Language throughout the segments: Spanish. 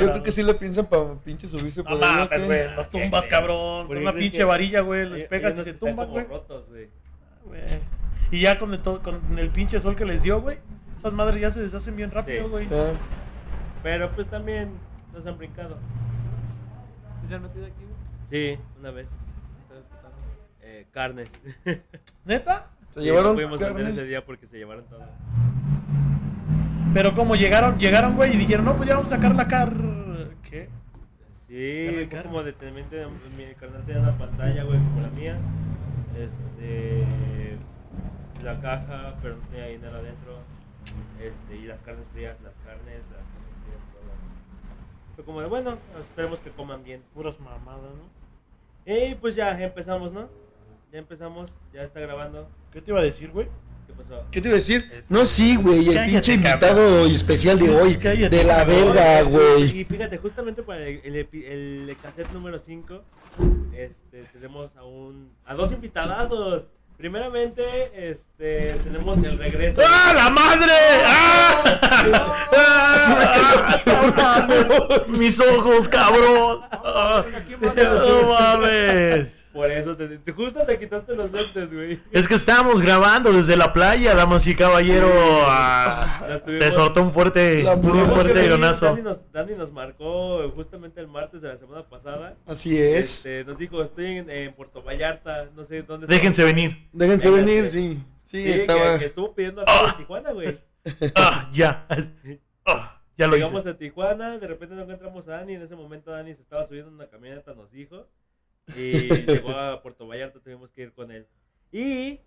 yo creo que sí le piensan para pinche subirse No por ahí. ¿o mames, qué? güey, los tumbas, cabrón. Con una pinche que- varilla, güey, les pegas y se tumban, güey. rotos, güey. Güey. Y ya con el, to- con el pinche sol que les dio, güey, esas madres ya se deshacen bien rápido, Sí. güey. Pero pues también nos han brincado. ¿Y se han metido aquí, güey? Sí, una vez. Eh, carnes. ¿Neta? se Sí, llevaron no pudimos vender ese día porque se llevaron todo. Pero como llegaron, llegaron, güey, y dijeron, no, pues ya vamos a sacar la car... ¿Qué? Sí, fue como detenimiento. Mi carnal tenía una pantalla, güey, como la mía. Este. La caja, pero no tenía dinero adentro. Este, y las carnes frías, las carnes, las carnes frías, todo. Fue como de, bueno, esperemos que coman bien. Puras mamadas, ¿no? Y pues ya empezamos, ¿no? Ya empezamos, ya está grabando. ¿Qué te iba a decir, güey? ¿Qué pasó? ¿Qué te iba a decir? Este- No, sí, güey, el Cállate, pinche cabrón. invitado especial de hoy. Cállate, de la cabrón. verga, güey. Y fíjate, justamente para el, el, epi- el cassette número 5, este, tenemos a un a dos invitadazos. Primeramente, este, tenemos el regreso. ¡Ah, la madre! ¡Ah! ¡Ah! Mis ojos, cabrón. ¡Ah! No mames. Por eso, te, te- justo te quitaste los lentes, güey. Es que estábamos grabando desde la playa, damas y caballero. Ah, se soltó un fuerte, un fuerte ironazo. Dani nos, Dani nos marcó justamente el martes de la semana pasada. Así es. Este, nos dijo, estoy en, en Puerto Vallarta, no sé dónde. Déjense venir. Déjense venir, sí. Sí, Sí, estaba. que, que estuvo pidiendo a en Tijuana, güey. Ah, ya. Ah, ya lo Llegamos hice. a Tijuana, de repente no encontramos a Dani. En ese momento Dani se estaba subiendo en una camioneta, nos dijo. Y llegó a Puerto Vallarta, tuvimos que ir con él. Y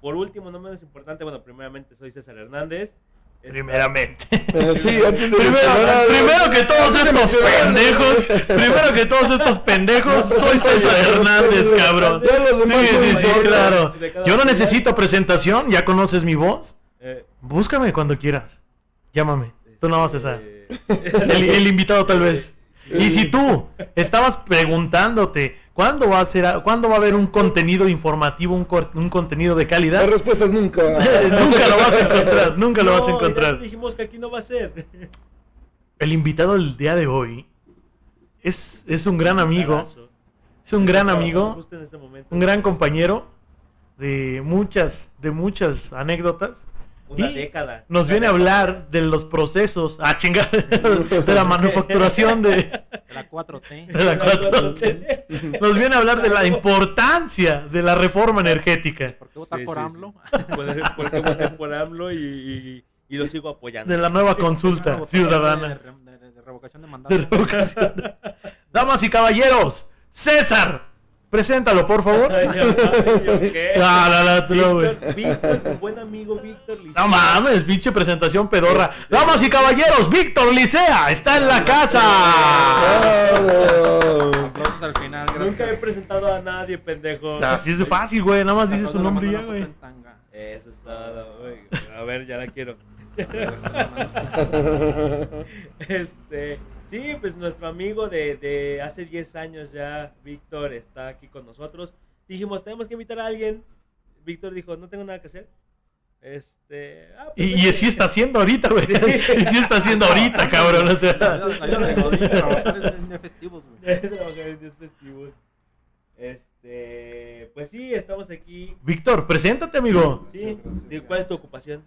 por último, no menos importante, bueno, primeramente soy César Hernández. Está- Primeramente. Eh, sí, antes de Primero, primero que todos estos pendejos, primero que todos estos pendejos, soy César Hernández, cabrón. Sí, sí, sí, claro. Yo no necesito presentación, ya conoces mi voz. Eh, Búscame cuando quieras. Llámame. Tú no, César. este, El, el invitado tal vez. Y si tú estabas preguntándote cuándo va a ser, cuándo va a haber un contenido informativo, un, cor- un contenido de calidad, Las respuestas nunca. nunca lo vas a encontrar, nunca lo vas a encontrar. dijimos que aquí no va a ser. El invitado del día de hoy es, es un gran amigo, es un gran amigo, este un gran compañero de muchas, de muchas anécdotas. Una y década. Nos viene a hablar de los procesos, ah, chingada, de la manufacturación de, De la 4T. de la 4T. Nos viene a hablar de la importancia de la reforma energética, ¿Por qué votar Sí, por sí, AMLO? Por- Porque voté por AMLO y, y, y lo sigo apoyando. de la nueva consulta ciudadana De, de- de- de revocación de mandato. de revocación. Damas y caballeros, César, preséntalo por favor. No, no, no, tú no, güey. Víctor, Víctor, tu buen amigo Víctor Licea. No mames, pinche presentación pedorra. Damas y caballeros, Víctor Licea está en la casa. Aplausos al final, gracias. Nunca he presentado a nadie, pendejo. Así es de fácil, güey. Nada más dices su nombre ya, güey. Eso es todo, güey. A ver, ya la quiero. Este, sí, pues nuestro amigo de, de hace 10 años ya, Víctor, está aquí con nosotros. Dijimos, tenemos que invitar a alguien. Víctor dijo, no tengo nada que hacer. Este, ah, pues Y, y así está haciendo ahorita, güey. Y sí está haciendo ahorita, cabrón. O sea, Godín, trabajar es en de festivos, güey. Este, pues sí, estamos aquí. Víctor, preséntate, amigo. Sí, ¿y ¿cuál es tu ocupación?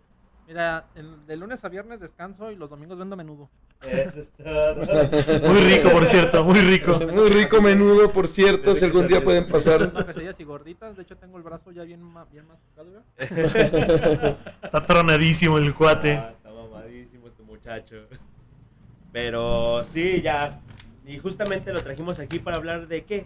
Mira, el- de lunes a viernes descanso y los domingos vendo menudo. Eso es todo. Muy rico, por cierto, muy rico. Muy rico menudo, por cierto, si algún día pueden pasar. Unas quesadillas y gorditas. De hecho, tengo el brazo ya bien, ma- bien masticado. Está tronadísimo el cuate. Ah, está mamadísimo este muchacho. Pero sí, ya. Y justamente lo trajimos aquí para hablar de qué.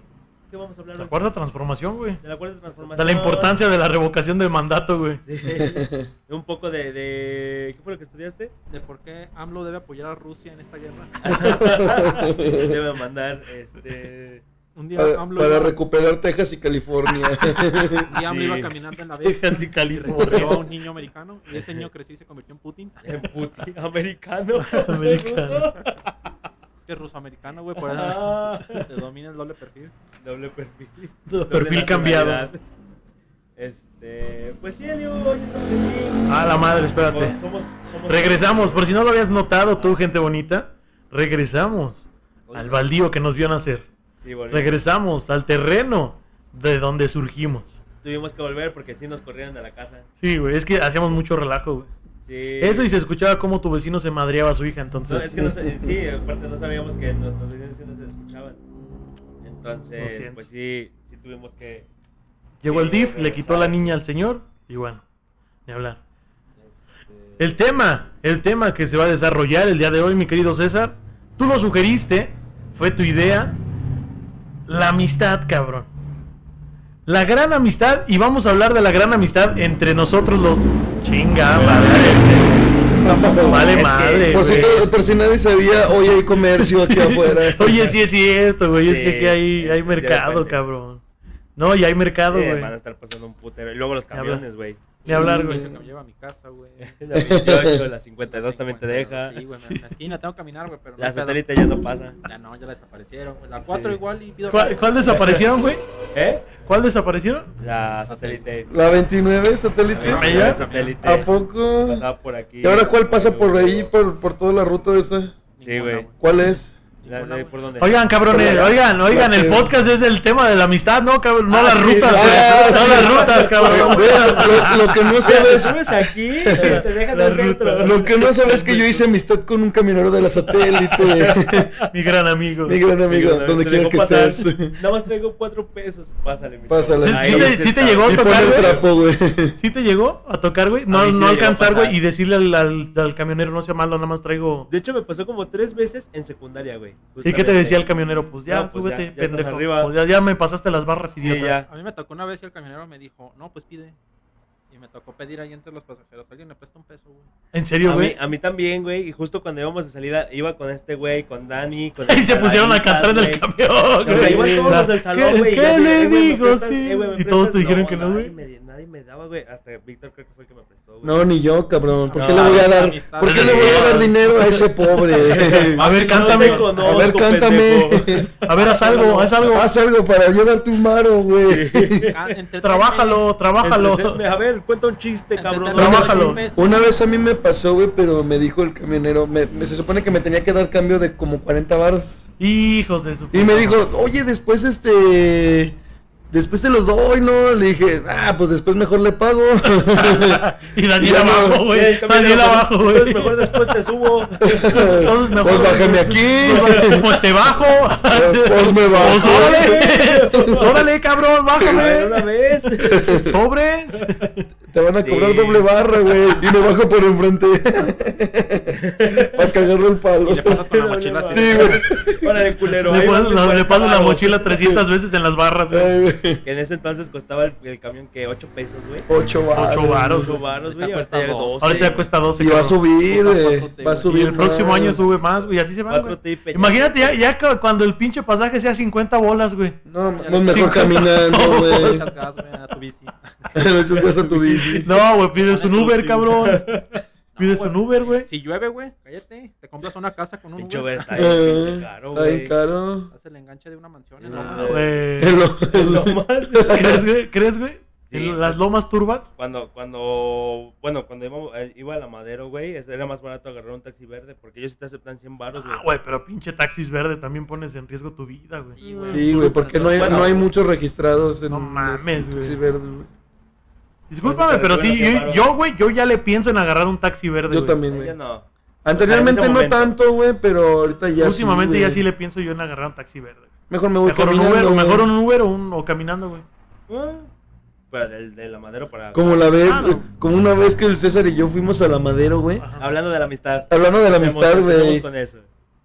¿Qué vamos a hablar La hoy? cuarta transformación, güey. De la cuarta transformación. De la importancia de la revocación del mandato, güey. Sí. Un poco de, de. ¿Qué fue lo que estudiaste? De por qué AMLO debe apoyar a Rusia en esta guerra. Debe mandar este. Un día Para, AMLO, para iba, recuperar Texas y California. un día AMLO Sí. iba caminando en la vez Texas y y California. a un niño americano. Y ese niño creció y se convirtió en Putin. En puti americano. Americano. Es que es ruso-americano, güey. Por eso Ah, se domina el doble perfil. doble perfil. Perfil Doble cambiado. nacionalidad. Este. Pues sí, Elio, hoy estamos aquí. Ah, la madre, espérate. Somos, somos- Regresamos, por si no lo habías notado tú, gente bonita. regresamos al baldío que nos vio nacer. Sí, volvimos. Regresamos al terreno de donde surgimos. Tuvimos que volver porque sí nos corrieron de la casa. Sí, güey, es que hacíamos mucho relajo, güey. Sí. Eso y se escuchaba como tu vecino se madreaba a su hija, No, entonces... es que no sí, aparte no sabíamos que nuestros vecinos sí no se escuchaban. Entonces, pues sí, sí tuvimos que... Llegó el DIF, le quitó a la niña al señor y bueno, ni hablar. este, El tema, el tema que se va a desarrollar el día de hoy, mi querido César, tú lo sugeriste, fue tu idea, la amistad, cabrón. La gran amistad, y vamos a hablar de la gran amistad entre nosotros los... Chinga, madre. Vale Es que- madre, Por si, por si nadie sabía, hoy hay comercio aquí afuera. Oye, sí es cierto, güey, es que Sí, aquí hay, hay sí, mercado, cabrón. No, y hay mercado, sí, güey. van a estar pasando un putero. Y luego los camiones, güey. Ni hablar, güey. Que me lleva a mi casa, güey. La 28, la 52 también te deja. Sí, güey, en la esquina tengo que caminar, güey, pero La satélite ya no pasa. Ya no, ya la desaparecieron, güey. La 4 Sí. igual y pido ¿Cuál, cuál desaparecieron, güey? ¿Eh? ¿Cuál desaparecieron? La satélite. La 29 satélite. La ¿Ella? satélite. ¿A poco? Pasaba por aquí. ¿Y ahora cuál pasa por ahí, por, por toda la ruta de esta? Sí, güey. ¿Cuál es? La de- ¿Por dónde? Oigan, cabrones, oigan, oigan, el podcast es el tema de la amistad, ¿no, cabrón? No Ah, las sí, rutas, ah, no sí, las rutas, cabrón. Lo, lo que no sabes, aquí te dejan ruta. lo que no sabes es que yo hice amistad con un camionero de la satélite. Mi gran amigo. Mi gran amigo, donde quiera que pasar. estés. Nada más traigo cuatro pesos. Pásale, mi Pásale. ¿Sí te- sí llegó? Pon tocar, el güey? trapo, güey. ¿Sí te llegó a tocar, güey? No, A no a alcanzar, güey, y decirle al, al- al camionero, no sea malo, nada más traigo... De hecho, me pasó como tres veces en secundaria, güey. ¿Y qué te decía el camionero? Pues ya, No, pues súbete, ya, ya estás pendejo. Pues ya, ya me pasaste las barras, Sí, idiota. ya. A mí me tocó una vez y el camionero me dijo, no, pues pide. Y me tocó pedir ahí entre los pasajeros. Alguien me presta un peso, güey. ¿En serio, A mí, güey? a mí también, güey. Y justo cuando íbamos de salida, iba con este güey, con Dani, con Y se pusieron a cantar en el camión, O sea, güey. iban todos los del salón, ¿Qué- güey. ¿Qué le "Eh, güey, ¿me digo? Sí. Eh, güey, ¿me Y todos te prestas?" dijeron que no, güey. Nadie me, nadie me daba, güey. Hasta Víctor creo que fue el que me prestó, güey. No, ni yo, cabrón. ¿Por qué No, le voy a dar. ¿por qué le voy a dar dinero a ese pobre? A ver, cántame. A ver, cántame. A ver, haz algo, haz algo. Haz algo para yo darte un maro, güey. Ah. Trabájalo, trabájalo. A ver, cuenta un chiste, cabrón. Trabájalo. Una vez a mí me pasó, güey, pero me dijo el camionero, me, me- se supone que me tenía que dar cambio de como 40 varos. Hijos de su... Y me dijo, oye, después este... Después te los doy, ¿no? Le dije, ah, pues después mejor le pago. Y Daniel abajo, güey. Daniel abajo, Entonces güey. mejor después te subo. Entonces mejor- Pues bájame aquí. Pues te bajo. Pues me bajo. Pues órale. Pues órale, cabrón, bájame. una vez. Sobres. Te van a cobrar Sí. doble barra, güey. Y me bajo por enfrente. Para cagarle el palo. Y le pasas con la mochila así. Sí, güey. Órale, culero. Le ahí pones van la, mis le 40 pasas la varos. mochila 300 veces en las barras, güey. Que en ese entonces costaba el, el camión que 8 pesos, güey. Ocho varos. Ocho varos. 8 baros, güey. Ahorita ya cuesta 12. Ahorita ya cuesta 12. Y va a subir, güey. Va a Y subir. el próximo año sube más, güey. Así se va. Imagínate ya, ya cu- cuando el pinche pasaje sea 50 bolas, güey. No, no mejor caminando, güey. Echas gas, güey, a tu bici. Le echas gas a tu bici. No, güey, pides un Uber, cabrón. Pides un Uber, güey. Si llueve, güey, cállate. Te compras una casa con un Pinche Uber. Uber está bien pinche Eh, caro, Está bien güey. caro. Haz el enganche de una mansión en No, Lomas. güey. Es lo- es Lo lo- más. ¿Crees, güey? ¿Crees, güey? Sí, En las lomas turbas. Cuando, cuando, bueno, cuando iba, eh, iba a la Madero, güey, es- era más barato agarrar un taxi verde, porque ellos sí te aceptan 100 baros, güey. Ah, güey, pero pinche taxis verde también pones en riesgo tu vida, güey. Sí, güey. Sí, güey, porque no hay, Bueno. no hay muchos registrados en No mames, güey. Discúlpame, pero sí, yo, yo, güey, yo ya le pienso en agarrar un taxi verde, Yo güey. también, güey. no. Anteriormente no tanto, güey, pero ahorita ya Últimamente sí, ya sí le pienso yo en agarrar un taxi verde. Mejor me voy Mejor un caminando, Uber, o güey. mejor un Uber o, un, o caminando, güey. Ah, Pero del, de la Madero para... Como la vez, Ah, no. como una vez que el César y yo fuimos a la Madero, güey. Hablando de la amistad. Hablando de la amistad, güey. con eso.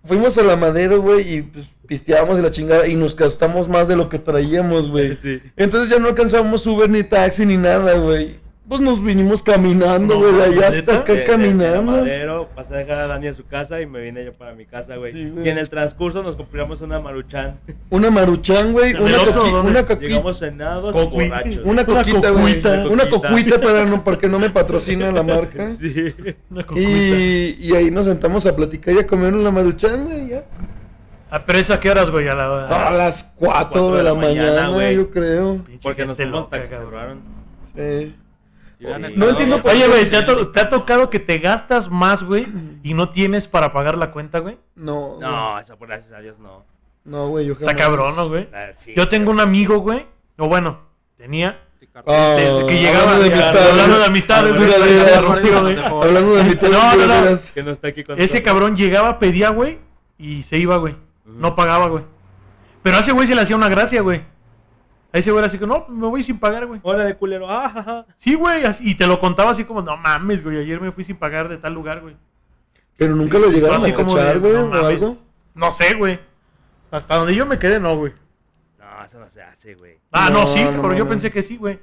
Fuimos a la Madero, güey, y pues pisteábamos de la chingada y nos gastamos más de lo que traíamos, güey. Sí. Entonces ya no alcanzamos Uber ni taxi ni nada, güey. Pues nos vinimos caminando, güey, allá hasta acá De-. Madero, pasé a dejar a Dani a su casa y me vine yo para mi casa, güey. Sí, y en el transcurso nos compramos una maruchan. Una maruchan, güey, ¿En el una, coqui- una coquita. Llegamos cenados borrachos. Una coquita, güey. Una Coquita. coquita para no, porque no me patrocina la marca. Sí. Una cocuita. Y, y ahí nos sentamos a platicar y a comer una maruchan, güey, ya. Ah, pero eso a qué horas, güey, a la... A las 4 de la, mañana, güey. yo creo. Pinche Porque nos fuimos hasta que cabrón. Sí. Sí. No entiendo por Oye, güey, ¿te, ha to- te ha tocado que te gastas más, güey, y no tienes para pagar la cuenta, güey? No. No, eso por gracias a Dios no. No, güey, yo Está cabrón, ¿no, güey? Ah, sí, Yo tengo un amigo, güey, o bueno, tenía. Ah, este, que llegaba hablando de amistades. hablando de amistades. Hablando de amistades No, no, no. duraderas. Que no está aquí con Ese cabrón llegaba, pedía, güey, y se iba, güey. No pagaba, güey. Pero a ese güey se le hacía una gracia, güey. Ese güey era así que, no, pues me voy sin pagar, güey. Hola de culero. Ah, ja, ja. Sí, güey, así- y te lo contaba así como, no mames, güey, ayer me fui sin pagar de tal lugar, güey. Pero nunca lo llegaron Así a como cachar, de, güey, no o mames. algo. No sé, güey. Hasta donde yo me quedé, no, güey. No, eso no se hace, güey. Ah, no, No, sí, no, pero no, yo no. pensé que sí, güey.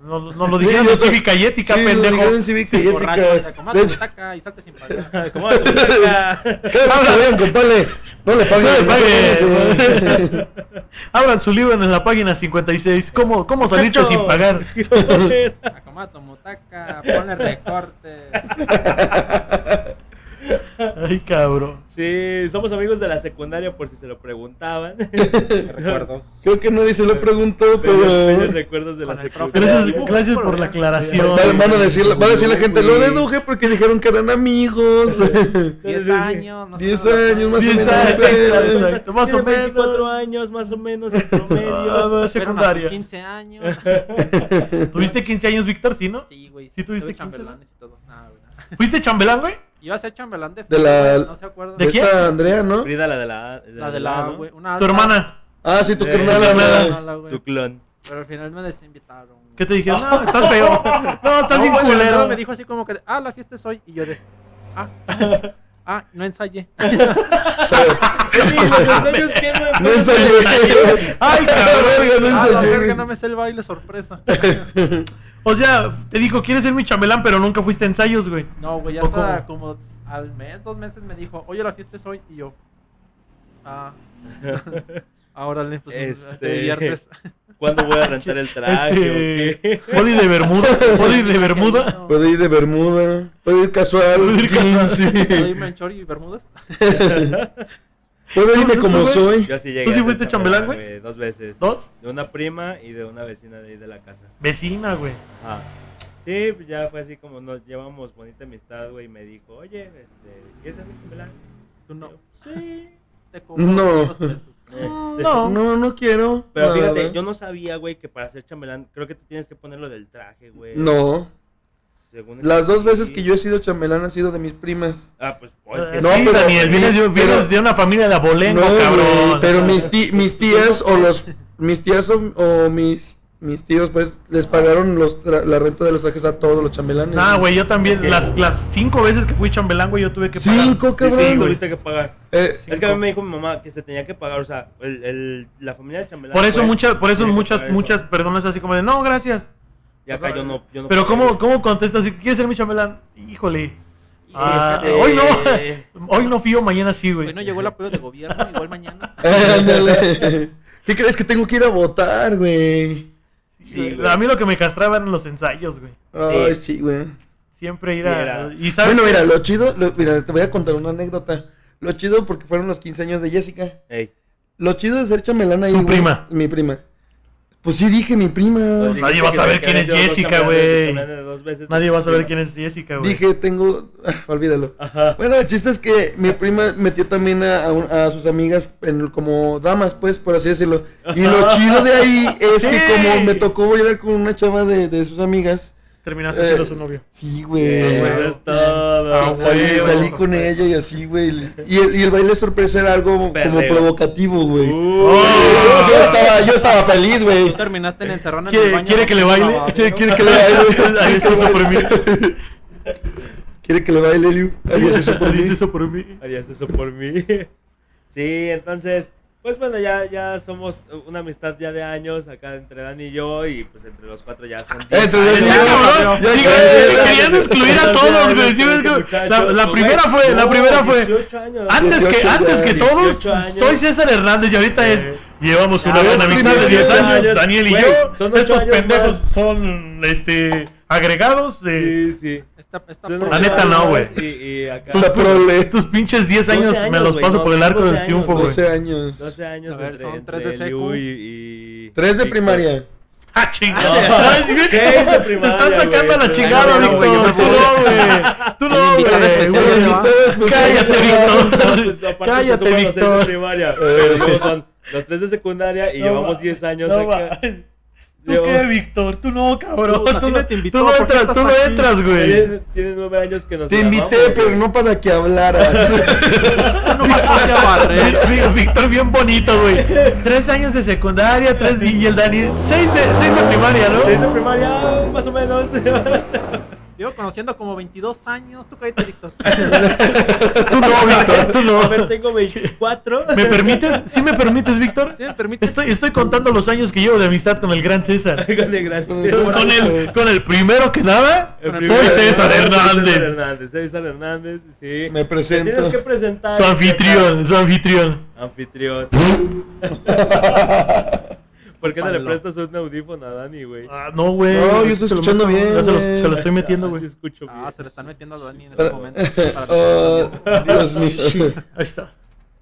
No, no lo dijeron en cívica y ética, Sí, lo pendejo. dijeron en cívica y ética. te comas De tu hecho, taca y salte sin pagar. ¿Cómo tu taca? cada vez que vean, compadre, no le paguen. No le no pague. paguen, sí. Abran su libro en la página 56. ¿Cómo, cómo salirte sin pagar? Acomoda tu mutaca, ponle recorte. Ay, cabrón. Sí, somos amigos de la secundaria por si se lo preguntaban. Recuerdos. Creo que nadie se lo preguntó, pero... recuerdos de la secundaria. Gracias, por por la aclaración. Van, van a decir, va a decir la gente, lo deduje porque dijeron que eran amigos. 10 años, no sé 10 nada. años, más o 10 menos. años, exacto, más o Tiene 24 menos. años, más o menos, en promedio. Ah, Fueron a sus secundaria. 15 años. ¿Tuviste 15 años, Víctor? ¿Sí, no? Sí, güey. ¿Sí tuviste Tuve 15? chambelanes y todo. Nah, güey, nah. ¿Fuiste chambelán, güey? Iba a ser chambelán de, De la- No se acuerdan. ¿De De quién? esta Andrea, ¿no? Frida, la de la... de La de la, ¿no? güey. Una Tu alta, hermana. Ah, sí, tu Eh, carnal. tu clon. Pero al final me desinvitaron. güey. ¿Qué te dijeron? No, estás feo. No, estás No, bien de culero. Me dijo así como que, ah, la fiesta es hoy. Y yo de, ah, ah, no ensayé. Que no... No ensayé. Ay, cabrón. No ah, la ensayé, verga, güey. no me sé el baile sorpresa. O sea, te dijo, ¿quieres ser mi chambelán? Pero nunca fuiste a ensayos, güey. No, güey, ya ¿O hasta cómo? como al mes, dos meses me dijo, oye, la fiesta es hoy. Y yo, ah, ahora le pues, Este-. ¿Cuándo voy a rentar el traje? Este. qué? Body de Bermuda. Body de Bermuda. Puede ir de Bermuda, puede ir casual, Puede ir casual. sí. ¿Puedo irme en chori y bermudas? Puede irme ¿Tú, como tú, soy. Yo sí llegué ¿Tú sí a ser fuiste chambelán, güey? Dos veces. ¿Dos? De una prima y de una vecina de ahí de la casa. Vecina, güey. Ah. Sí, pues ya fue así como nos llevamos bonita amistad, güey, y me dijo, oye, este, ¿quieres ser mi chambelán? Tú no. Sí. Te No. dos pesos. No. No, no quiero. Pero nada. fíjate, yo no sabía, güey, que para ser chambelán, creo que te tienes que poner lo del traje, güey. No. Según Las dos veces que yo he sido chambelán ha sido de mis primas. Ah, pues, pues que No, sí, pero- Daniel, vienes, de, pero- vienes de una familia de abolengo, no, cabrón. güey, pero mis, ti- mis tías o los mis tías o, o mis mis tíos pues les pagaron los tra- la renta de los trajes a todos los chambelanes. Nah, güey, yo también, las, las cinco veces que fui chambelán, güey, yo tuve que pagar. Cinco, Sí, cabrón. sí, tuviste que pagar. Eh, Es que a mí me dijo mi mamá que se tenía que pagar, o sea, el, el- la familia de chambelán. Por eso muchas, por eso que muchas, pagar muchas personas así como de, no, gracias. Y acá yo no. Yo no Pero ¿cómo, cómo contestas? ¿Quieres ser mi chambelán? Híjole. Ah, Este- hoy no, hoy no fío, mañana sí, güey. Hoy no llegó el apoyo de gobierno, igual mañana. ándale. ¿Qué crees que tengo que ir a votar, güey? Sí, güey. a mí lo que me castraba eran los ensayos, güey. Ay, sí, güey. Siempre ir Sí, a... era. Y sabes Bueno, qué? mira, lo chido, lo- mira, te voy a contar una anécdota. Lo chido porque fueron los 15 años de Jessica. Ey, Lo chido de ser chamelán ahí. Su güey, prima. Mi prima. Pues sí dije mi prima. pues, Nadie va a saber quién es Jessica, güey. Nadie va a saber quién es Jessica, güey. Dije, tengo. ah, olvídalo. Ajá. Bueno, el chiste es que mi prima metió también a, a un- a sus amigas en, como damas, pues, por así decirlo. Y lo chido de ahí es que como me tocó bailar con una chava de, de sus amigas. Terminaste eh, siendo su novio. Sí, güey. Ah, Salí, salí con ella y así, güey. Y el, y el baile sorpresa era algo como provocativo, güey. Uh, Yo, yo estaba, yo estaba feliz, güey. Tú terminaste en encerrón en ¿Quiere- el baño. quiere que le baile? ¿Quiere, quiere que le baile? Ahí está eso por mí. ¿Quiere que le baile, Liu? Harías eso por mí. Harías eso por mí. harías eso por mí. sí, entonces, pues bueno, ya, ya somos una amistad ya de años acá entre Dani y yo y pues entre los cuatro ya son diez y años. cabrón. ya, ya, querían excluir a todos. La, la primera fue, la primera fue. 18 años. Antes que, 18 antes que todos, 18 años. soy César Hernández y ahorita es. Llevamos una es amistad de primero 10 de años, años. Daniel y yo. Estos años pendejos más. son este agregados de. Sí, sí. Esta, esta La neta años no, güey. Prole. Tus pinches 10 12 años, me años, los güey, paso no, por el arco 12 del triunfo, años, güey. 12 años. 12 años A ver, entre, son entre tres de Liu secu. y, y- Tres de Víctor. primaria. Ah, chingada. No, seis de Te primaria, están sacando güey. la chingada, Víctor. Tú no, güey. Tú no, güey. Cállate, Víctor. Cállate, Víctor. Los tres de secundaria y No, llevamos va. 10 años No, acá. va. ¿Tú qué, Víctor? Tú no, cabrón. Tú, a ti Tú no te invitó, tú no ¿por qué entras, tú no entras, güey. Tiene, tiene nueve años que nos Te invité, grabamos, pero güey. no para que hablaras. No me Víctor bien bonito, güey. Tres años de secundaria, tres y el Dani, seis de, seis de primaria, ¿no? Seis de primaria, más o menos. Llevo conociendo como 22 años. Tú cállate, Víctor. Tú no, Víctor, tú no. A ver, tengo 24. ¿Me permites? ¿Sí me permites, Víctor? ¿Sí me permite? Estoy, estoy contando los años que llevo de amistad con el gran César. Con el gran Con César. Con el, con el primero que nada, El soy primero- César César Hernández. Hernández, César Hernández, sí. Me presento. Te Tienes que presentar. Su anfitrión, su anfitrión. Anfitrión. ¿Por qué no le prestas un audífono a Dani, güey? Ah, no, güey. No, yo estoy lo escuchando bien, se, lo, güey. se lo estoy metiendo, Ah, güey. sí escucho bien. Ah, se le están metiendo a Dani en este Pero- momento. Para Oh, Dios mío. Ahí está.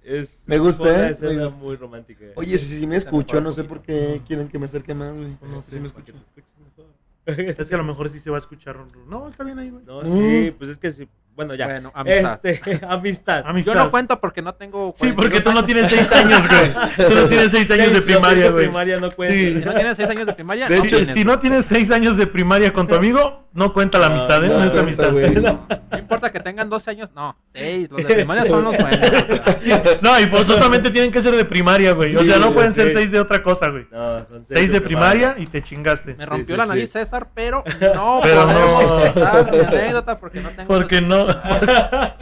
Es Me gusta, una ¿eh? Me escena gusta. muy romántica. Oye, si, si me escucho, no sé por qué quieren que me acerque más, güey. No sé, si me escucho. Es que a lo mejor sí se va a escuchar. No, está bien ahí, güey. No, sí, pues es que sí. Bueno, ya. Bueno, amistad. Este, amistad. Amistad. Yo no cuento porque no tengo. Sí, porque 42 tú no tienes seis años, güey. Tú no tienes seis años de seis primaria, güey. primaria no cuenta. Sí. Si no tienes 6 años de primaria, De no hecho, Si, tienes. si no tienes seis años de primaria con tu amigo, no cuenta la amistad, ¿eh? No, no es cuenta, amistad. güey. No importa que tengan 12 años, no. 6. Los de primaria son los buenos. o sea. No, y forzosamente tienen que ser de primaria, güey. o sea, no pueden ser seis de otra cosa, güey. No, son seis, Seis de primaria y te chingaste. Me rompió sí, la sí. nariz César, pero no Pero no. contar mi anécdota porque no tengo. Porque no,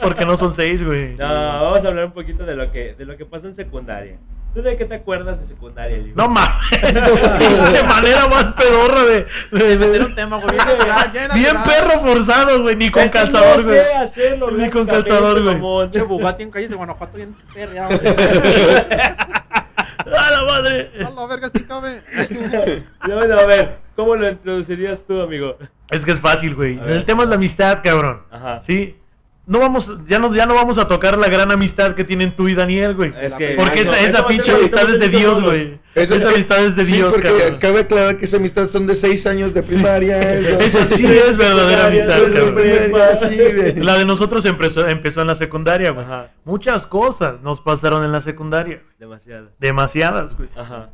porque no son seis, güey. No, vamos a hablar un poquito de lo que, de lo que pasó en secundaria. ¿Tú de qué te acuerdas de secundaria? No mames. Qué manera más pedorra de. de- de de- un tema, güey. Bien bien perro forzado, güey. Ni con Es que calzador, no güey. sé hacerlo Ni con calzador, güey. Che, Bugatti en calles de Guanajuato bien perreado. ¡A la madre! A la verga, sí cabe. No, no, a ver, ¿cómo lo introducirías tú, amigo? Es que es fácil, güey. El tema es la amistad, cabrón. Ajá. Sí. No vamos, ya no, ya no vamos a tocar la gran amistad que tienen tú y Daniel, güey. Es que Porque eso- esa, pinche amistad es de Dios, güey. Esa amistad es de sí, Dios, porque cabrón. cabe aclarar que esa amistad son de seis años de primaria. ¿no? Esa sí es verdadera amistad, cabrón. Primaria, sí. La de nosotros empezó, empezó en la secundaria, güey. Ajá. Muchas cosas nos pasaron en la secundaria. güey. Demasiado. Demasiadas, güey. Ajá.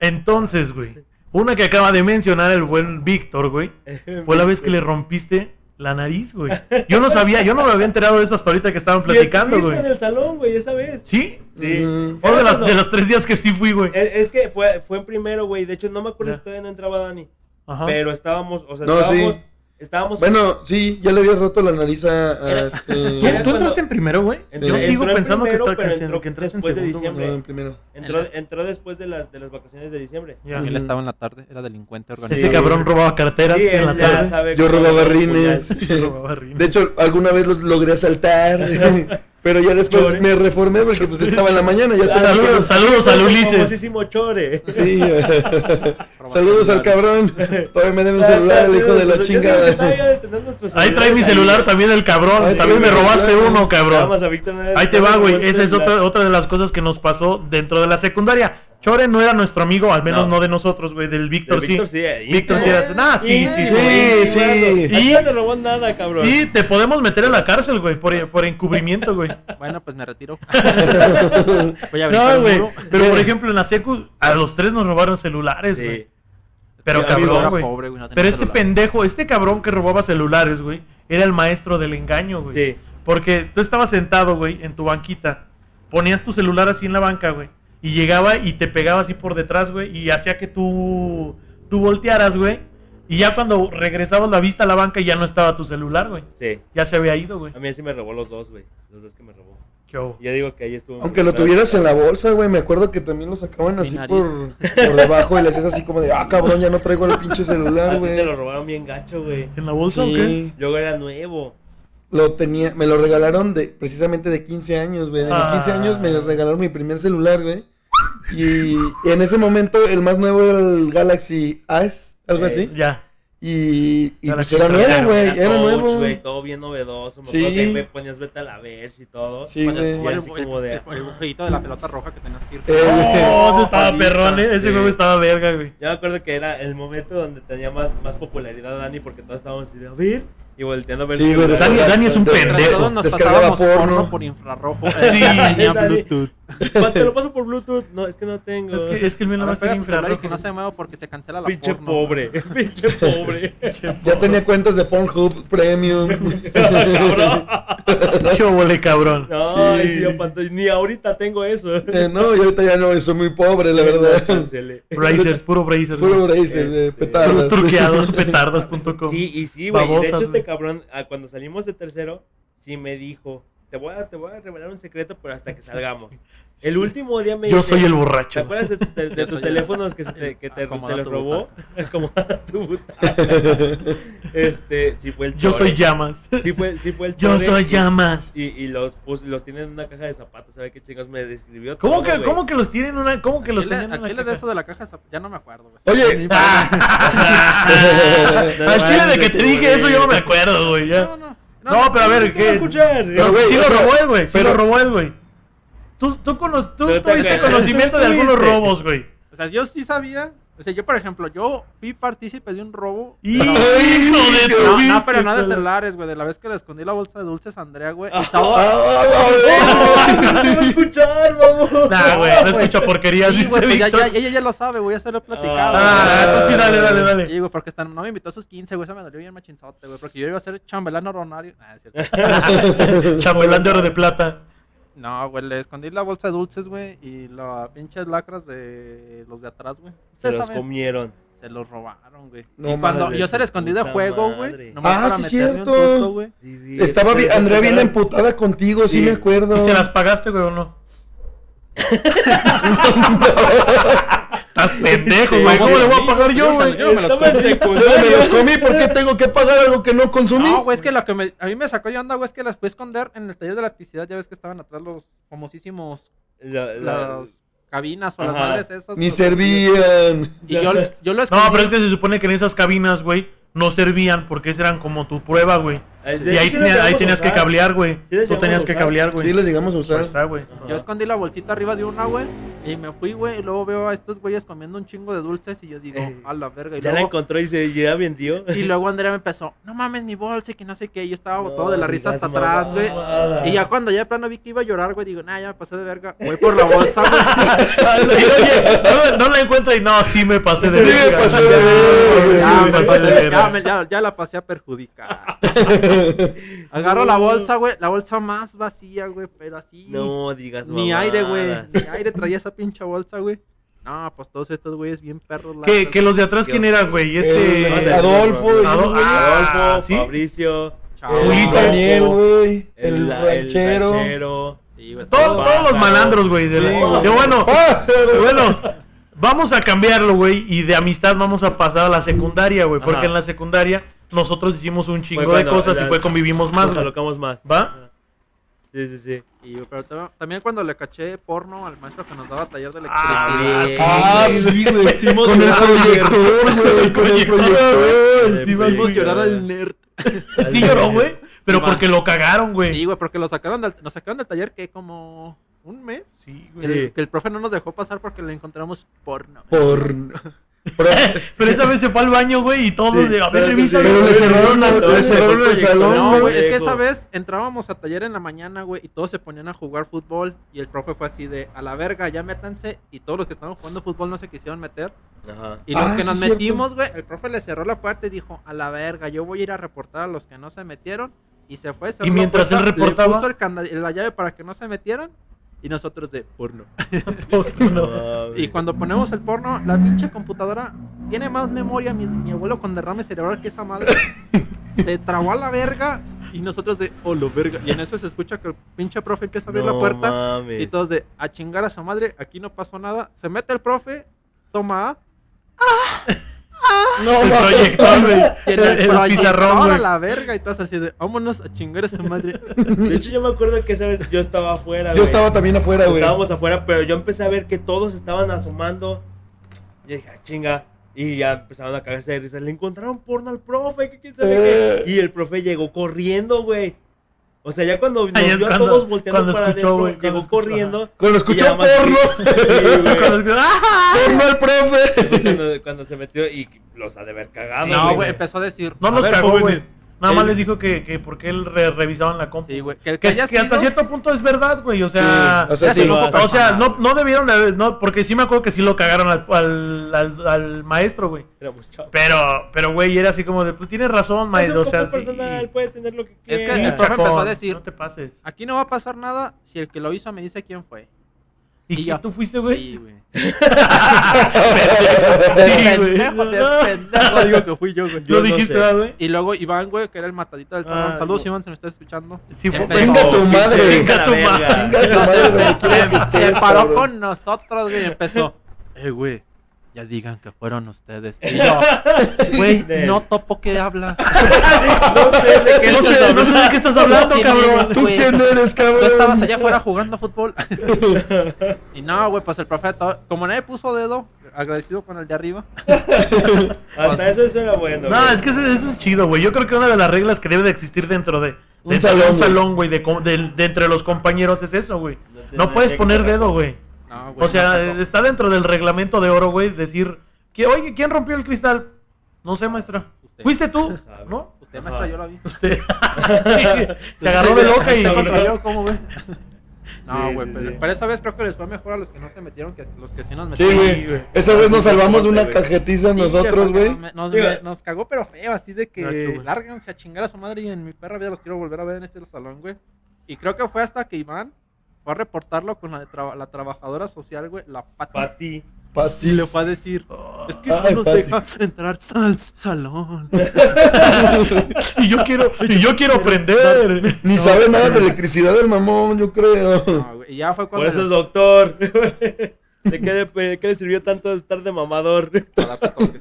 Entonces, güey. Una que acaba de mencionar el buen Víctor, güey. Fue la vez que le rompiste la nariz, güey. Yo no sabía, yo no me había enterado de eso hasta ahorita que estaban platicando, güey. en el salón, güey, esa vez. ¿Sí? Sí. Mm. Fue de, las, de los tres días que sí fui, güey. Es, es que fue, fue en primero, güey. De hecho, no me acuerdo Ya. si todavía no entraba Dani. Ajá. Pero estábamos, o sea, No, estábamos. sí. Estábamos. Bueno, sí, ya le había roto la nariz a, a Era- ¿Tú, este. Era tú cuando- entraste en primero, güey? Entró- Yo sigo entró en pensando primero, que, está, pero que, entró que entraste en después de segundo, güey. diciembre. No, en primero. entró, En las- entró después de, las de las vacaciones de diciembre. Ya. Él estaba en la tarde, era delincuente Sí. organizado. Ese cabrón robaba carteras Sí, en la él ya tarde. sabe Yo cómo robaba rines. Robaba rines. De hecho, alguna vez los logré asaltar. Pero ya después Chore. me reformé porque pues estaba en la mañana. Ya Saludos, saludos a Ulises. Famosísimo Chore. Sí. Saludos al cabrón. Todavía me debe un celular, el hijo de la que chingada. Ahí trae mi celular también el cabrón. También me robaste uno, cabrón. a Ahí te va, güey. Esa es otra, otra de las cosas que nos pasó dentro de la secundaria. Chore no era nuestro amigo, al menos No. no, de nosotros, güey. Del Víctor sí. Víctor sí, eh, Víctor sí era. Nah, sí, sí, sí. Sí, sí. Y Y- no te robó nada, cabrón. Y te podemos meter en la cárcel, güey, por, por encubrimiento, güey. Bueno, pues me retiro. Voy a No, güey. Pero por ejemplo, en la secu, a los tres nos robaron celulares, Sí. güey. Pero cabrón, güey. pobre, güey, no tenía Pero este celular. pendejo, este cabrón que robaba celulares, güey, era el maestro del engaño, güey. Sí. Porque tú estabas sentado, güey, en tu banquita. Ponías tu celular así en la banca, güey. Y llegaba y te pegaba así por detrás, güey. Y hacía que tú, tú voltearas, güey. Y ya cuando regresabas la vista a la banca ya no estaba tu celular, güey. Sí. Ya se había ido, güey. A mí sí me robó los dos, güey. Los dos que me robó. Ya digo que ahí estuvo. Aunque lo tuvieras en la bolsa, güey, me acuerdo que también lo sacaban así por, por debajo y le hacías así como de, ah, cabrón, ya no traigo el pinche celular, güey. te lo robaron bien gacho, güey. ¿En la bolsa o qué? Sí, Luego era nuevo. lo tenía, me lo regalaron de, precisamente de 15 años, güey. De los 15 años me Ah. regalaron mi primer celular, güey. Y, y en ese momento el más nuevo era el Galaxy As, algo Ey. así. Ya. Y, y Era pues era nuevo, güey. Era nuevo. güey, todo bien novedoso. Me Sí. acuerdo que ahí me ponías vete a la ver y todo. Sí, güey. el, así como de- el- el jueguito de la pelota roja que tenías que ir. Eh, Oh, ese estaba Palita, perrón, eh, ese sí. juego estaba verga, güey. Yo me acuerdo que era el momento donde tenía más, más popularidad Dani porque todos estábamos así de a ver y volteando a ver. Sí, güey. Dani- Dani es un pendejo. todos nos Descargaba pasábamos porno. porno. por infrarrojo. Sí, tenía. Bluetooth. Te lo paso por Bluetooth. No, es que no tengo. Es que, es que el mío no celular y infrarrojo. que no se mueva porque se cancela la Pinche porno. pobre. Pinche pobre. Ya tenía cuentas de Pornhub Premium. Cabrón. Qué ole, cabrón. No, Sí. sí, yo pantalla- ni ahorita tengo eso. Eh, no, yo ahorita ya no, soy muy pobre, la verdad. Brazers, puro Brazers. Puro de Este, petardas. Truqueado, petardas.com. Sí, y sí, güey. y De hecho, este cabrón, ah, cuando salimos de tercero, sí me dijo: Te voy a, te voy a revelar un secreto, pero hasta que salgamos. El último día me Yo dice, soy el ¿Te borracho. acuerdas de, de- de tus teléfonos que, te, que te, te los tu robó? Acomoda tu butaca. este, sí fue el Yo Chore. soy llamas. Sí fue, sí fue el Yo Chore soy y- llamas. Y, y los, pus- los tienen en una caja de zapatos, ¿sabe qué chingos me describió? ¿Cómo todo, que, güey. ¿Cómo que los tienen una, cómo que los Aquel, tenían en una de eso de la caja, ya no me acuerdo. Oye, Al chile de que te dije eso yo no me acuerdo, güey. ya. No, no. No, pero a ver, ¿Qué escuchar? Güey, sí lo robó él, güey. Sí pero- lo robó él, güey. Tú, tú, cono- tú tuviste conocimiento de algunos robos, güey. O sea, yo sí sabía. O sea, yo, por ejemplo, yo fui partícipe de un robo. Hijo de No, no, pero no de celulares, güey. De la vez que le escondí la bolsa de dulces a Andrea, güey. Ah. Y todo. ¿Qué va a escuchar, vamos? Nah, güey, no escucha porquerías. Sí, güey, dice pues ya, Víctor. ya- ella ya lo sabe, güey. Ya se lo he platicado. Ah, tú sí, dale, dale, dale. Sí, güey, porque no me invitó a sus 15, güey. Eso me dolió bien machinzote, güey. Porque yo iba a ser chambelán honorario. Ah, es cierto. Chambelán de oro de plata. No, güey, le escondí la bolsa de dulces, güey. Y las pinches lacras de los de atrás, güey. Se los saben, comieron. Se los robaron, güey. No y cuando yo se la su escondí de juego, güey. Ah, sí, cierto. un susto, güey. Estaba Andrea bien emputada contigo, sí, Sí. me acuerdo. ¿Y se las pagaste, güey, o no? Estás pendejo, güey. ¿Cómo le voy a pagar yo, güey? Yo me los comí. Yo me secundaria. los comí, ¿por qué tengo que pagar algo que no consumí? No, güey, es que lo que me, a mí me sacó de onda, güey, es que las fui a esconder en el taller de electricidad. Ya ves que estaban atrás los famosísimos La- la- las cabinas o las madres esas. Ni servían. Y yo, yo lo escondí. No, pero es que se supone que en esas cabinas, güey, no servían porque esas eran como tu prueba, güey. Y ahí, sí tenía- las ahí tenías que cablear, güey. Sí Tú tenías que cablear, güey. Sí, los llegamos a usar. Está, güey. Yo escondí la bolsita arriba de una, güey. Y me fui, güey. Y luego veo a estos güeyes comiendo un chingo de dulces. Y yo digo, a la verga. Y Ya la encontró y se ya vendió. y luego Andrea me empezó, no mames, mi bolsa y que no sé qué. Y yo estaba No, botado de la risa hasta atrás, güey. Y ya cuando ya de plano vi que iba a llorar, güey, digo, nah, ya me pasé de verga. Voy por la bolsa, güey. No, no la encuentro y no, sí me pasé de Sí me verga. pasé de verga. Sí Ya, me pasé de verga. ya la pasé a perjudicar. Agarro la bolsa, güey. La bolsa más vacía, güey. Pero así. No digas Ni aire, güey. Ni aire traía esa pinche bolsa, güey. No, pues todos estos güeyes bien perros. la Que, los de atrás, ¿quién eran, güey? Este. Adolfo, y Ado- esos güeyes. ah, Adolfo, ¿sí? Fabricio, Chao. Ulises. Daniel, güey. El, el, ranchero. ranchero. Sí, güey, Todo- todos. todos los malandros, güey. de la- Sí, güey. que bueno, Ah, bueno, vamos a cambiarlo, güey. Y de amistad vamos a pasar a la secundaria, güey. Porque Ajá. en la secundaria nosotros hicimos un chingo de cosas y fue convivimos más. Nos güey. alocamos más. ¿Va? Sí, sí, sí. Y, pero ta- también cuando le caché porno al maestro que nos daba taller de Ah, electricidad. Ah, sí, güey. Hicimos Con el llorar al proyector, güey. Con el proyector. Sí, Hicimos sí, llorar güey. al nerd. Sí lloró, güey. Pero Sí, porque lo cagaron, Sí, güey. güey, porque lo sacaron del, nos sacaron del taller que como un mes. Sí, güey. que el profe no nos dejó pasar porque le encontramos porno. Por. Pero, Pero esa vez se fue al baño, güey, y todos Sí, de, a ver, pero revisa. sí, pero le cerraron, a- le cerraron el salón, No, güey. es que esa vez entrábamos a taller en la mañana, güey, y todos se ponían a jugar fútbol. Y el profe fue así de, a la verga, ya métanse. Y todos los que estaban jugando fútbol no se quisieron meter. Ajá. Y los Ah, que nos metimos, güey, el profe le cerró la puerta y dijo, a la verga, yo voy a ir a reportar a los que no se metieron. Y se fue, cerró Y la mientras puerta, él reportaba- Le puso el la llave para que no se metieran. Y nosotros de porno. No. mames. Y cuando ponemos el porno, la pinche computadora tiene más memoria. Mi, mi abuelo con derrame cerebral que esa madre. se trabó a la verga. Y nosotros de, oh, lo verga. Y en eso se escucha que el pinche profe empieza a abrir la puerta. mames. Y todos de, a chingar a su madre, aquí no pasó nada. Se mete el profe, toma A. No, El no. proyector, güey. El, el, el pizarrón, a güey. la verga. Y todos así de, vámonos a chingar a su madre. De hecho, yo me acuerdo que esa vez yo estaba afuera, Yo güey. estaba también afuera, güey. Estábamos afuera, pero yo empecé a ver que todos estaban asomando. Y dije, ah, chinga. Y ya empezaron a cagarse de risa. Le encontraron porno al profe, que quién sabe Eh. qué. Y el profe llegó corriendo, güey. O sea, ya cuando nos Ahí es vio a cuando- todos volteando cuando para escuchó, adentro, güey, cuando llegó escuchó, corriendo. Cuando escuchó ya más porno. gritó. Sí, güey. Cuando- ¡Ah! Porno el profe. cuando, cuando se metió y los ha de haber cagado. No, güey, empezó a decir. No a nos ver, cagó, güey. jóvenes, Nada más les dijo que, que porque él re- revisaban la compu. Sí, güey. Que, el Que, que haya que hasta cierto punto es verdad, güey. O sea, Sí, o sea, sí. o no, no debieron de haber, no, porque sí me acuerdo que sí lo cagaron al, al, al, al maestro, güey. Pero, pero, güey, era así como de, pues tienes razón, Es maestro. O sea, sí. personal, puede tener lo que Es que quiera. el profe empezó a decir- No te pases. Aquí no va a pasar nada si el que lo hizo me dice quién fue. ¿Y, y quién ya. tú fuiste, güey? Sí, güey. Sí, güey. pendejo, de pendejo digo que fui yo, güey. Yo no dijiste, sé. ¿verdad, güey? Y luego Iván, güey, que era el matadito del salón. Ah, Saludos, no. Iván, si me estás escuchando. Sí, fue Venga tu madre. Chinga tu madre. Chinga tu madre Se paró con nosotros, güey, y empezó. Eh, güey, ya digan que fueron ustedes. Y yo, güey, De- no topo qué hablas. No sé de qué No estás sé, no sé de qué estás hablando, ¿Quién cabrón. eres, ¿Tú quién eres, cabrón? Tú estabas allá afuera jugando fútbol. y no, güey, pues el profeta, como nadie puso dedo, agradecido con el de arriba. Hasta eso, eso era bueno. No, es que eso, eso es chido, güey. Yo creo que una de las reglas que debe de existir dentro de, de salón, un güey. salón, güey, de, de- de entre los compañeros es eso, güey. No puedes poner dedo, güey. No, güey, O sea, no está dentro del reglamento de oro, güey, decir que, oye, ¿quién rompió el cristal? No sé, maestra. Usted. ¿Fuiste tú? Sabe. ¿No? Usted, maestra, yo la vi. Usted. Se agarró de loca y... ¿Te contra yo, ¿cómo, güey? No, Sí, güey, sí, pero, sí. pero esa vez creo que les fue mejor a los que no se metieron que a los que sí nos Sí, metieron. güey. güey. Esa vez nos salvamos de una güey. cajetiza Sí, nosotros, güey. Nos, nos- Digo- nos cagó, pero feo, así de que güey. lárganse a chingar a su madre y en mi perra vida los quiero volver a ver en este salón, güey. Y creo que fue hasta que Iván fue a reportarlo con la, de la trabajadora social, güey, la Pati. Pati. Y le fue a decir, es que Ay, no nos Pati. deja entrar al salón. y yo quiero, y yo quiero aprender. Ni sabe nada de electricidad del mamón, yo creo. No, güey, y ya fue Por eso es doctor. ¿De qué, le- de qué le sirvió tanto estar de mamador? para darse toques.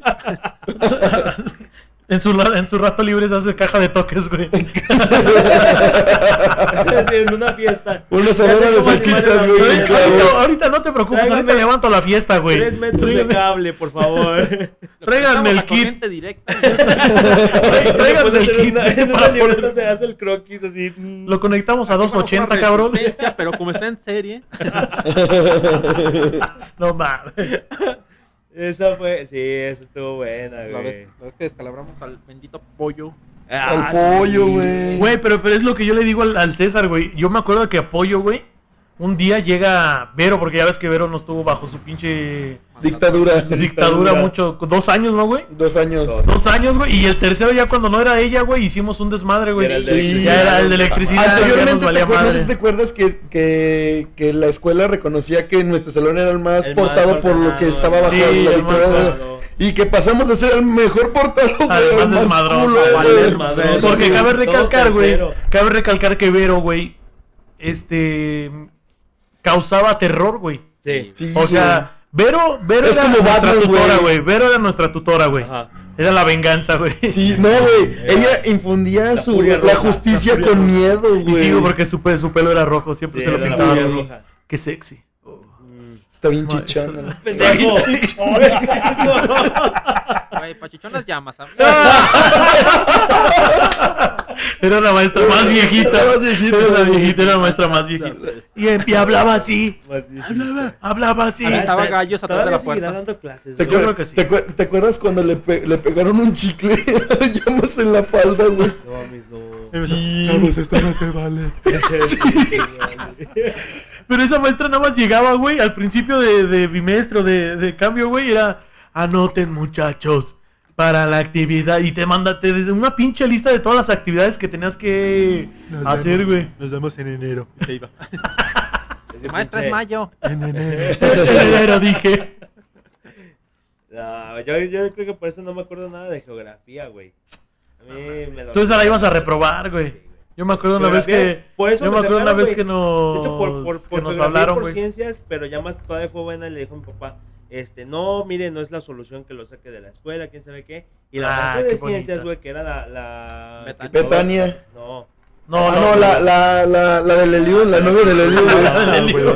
En su, en su rato libre se hace caja de toques, güey. En una fiesta. Una sé de salchichas, güey, ahorita, ahorita no te preocupes, Tráigame ahorita levanto la fiesta, güey. Tres metros de cable, por favor. Tráiganme el kit. directa. Tráiganme el en kit una, en una libreta se hace el croquis así. mm. Lo conectamos a Aquí vamos 280, una cabrón. Pero como está en serie, No mames. Esa fue, sí, esa estuvo buena, la güey. vez, la vez que descalabramos al bendito pollo. Al Ah, pollo, sí. güey. Güey, pero, pero es lo que yo le digo al, al César, güey. Yo me acuerdo que apoyo, güey. Un día llega Vero, porque ya ves que Vero no estuvo bajo su pinche Dictadura. dictadura Dictadura. mucho. Dos años, ¿no, güey? Dos años. Dos. Dos años, güey. Y el tercero ya cuando no era ella, güey, hicimos un desmadre, güey. Era el de Sí. electricidad. Ya era el de electricidad. Anteriormente, te acuerdas, no sé si te acuerdas que, que, que la escuela reconocía que nuestro salón era el más El más portado por lo que estaba bajo Sí, la dictadura. Y que pasamos de ser el mejor portado, güey, Al más culo, Porque cabe recalcar, güey. Cabe recalcar que Vero, güey, este causaba terror, güey. Sí. Sí, O sea, Vero, Vero Es era como nuestra Batman, tutora, güey. Vero era nuestra tutora, güey. Ajá. Era la venganza, güey. Sí, no, güey. Ella infundía la su, la roja, justicia la con roja. miedo, Y güey. sigo porque su, pe- su pelo era rojo, siempre Sí, se lo pintaba. roja. Qué sexy. Está bien chichona. Pendejo. Güey, pachichonas llamas, ¿sabes? Era la maestra más viejita. La más viejita, Era la viejita, era la maestra más viejita. Y, y hablaba así. Viejita. Hablaba así. Aventaba gallos atrás de la puerta. dando clases, ¿Te, que sí. acuerdas cuando le, pe- le pegaron un chicle a llamas en la falda, güey? No mames, no. Sí. Carlos, esta no se vale. Pero esa maestra nada más llegaba, güey, al principio de, de bimestre o de, de cambio, güey, era anoten muchachos para la actividad y te manda te desde una pinche lista de todas las actividades que tenías que hacer, güey. Nos vemos en enero. Y se iba. Maestra, es mayo. En enero. Pero dije, No, yo, yo creo que por eso no me acuerdo nada de geografía, güey. A mí me tú esa la ibas a reprobar, güey. Yo me acuerdo una vez que por eso yo me acuerdo una vez que nos De hecho, por, por, que por nos hablaron, por güey. ciencias, pero ya más todavía fue buena y le dijo a mi papá, este, no, mire, no es la solución que lo saque de la escuela, quién sabe qué. Y la Ah, parte de qué ciencias, güey, que era la... la Betania. Betania. No. No, Ah, no, no, la, la, la, la del Eliú, la novia del Eliú, güey. La del Eliú.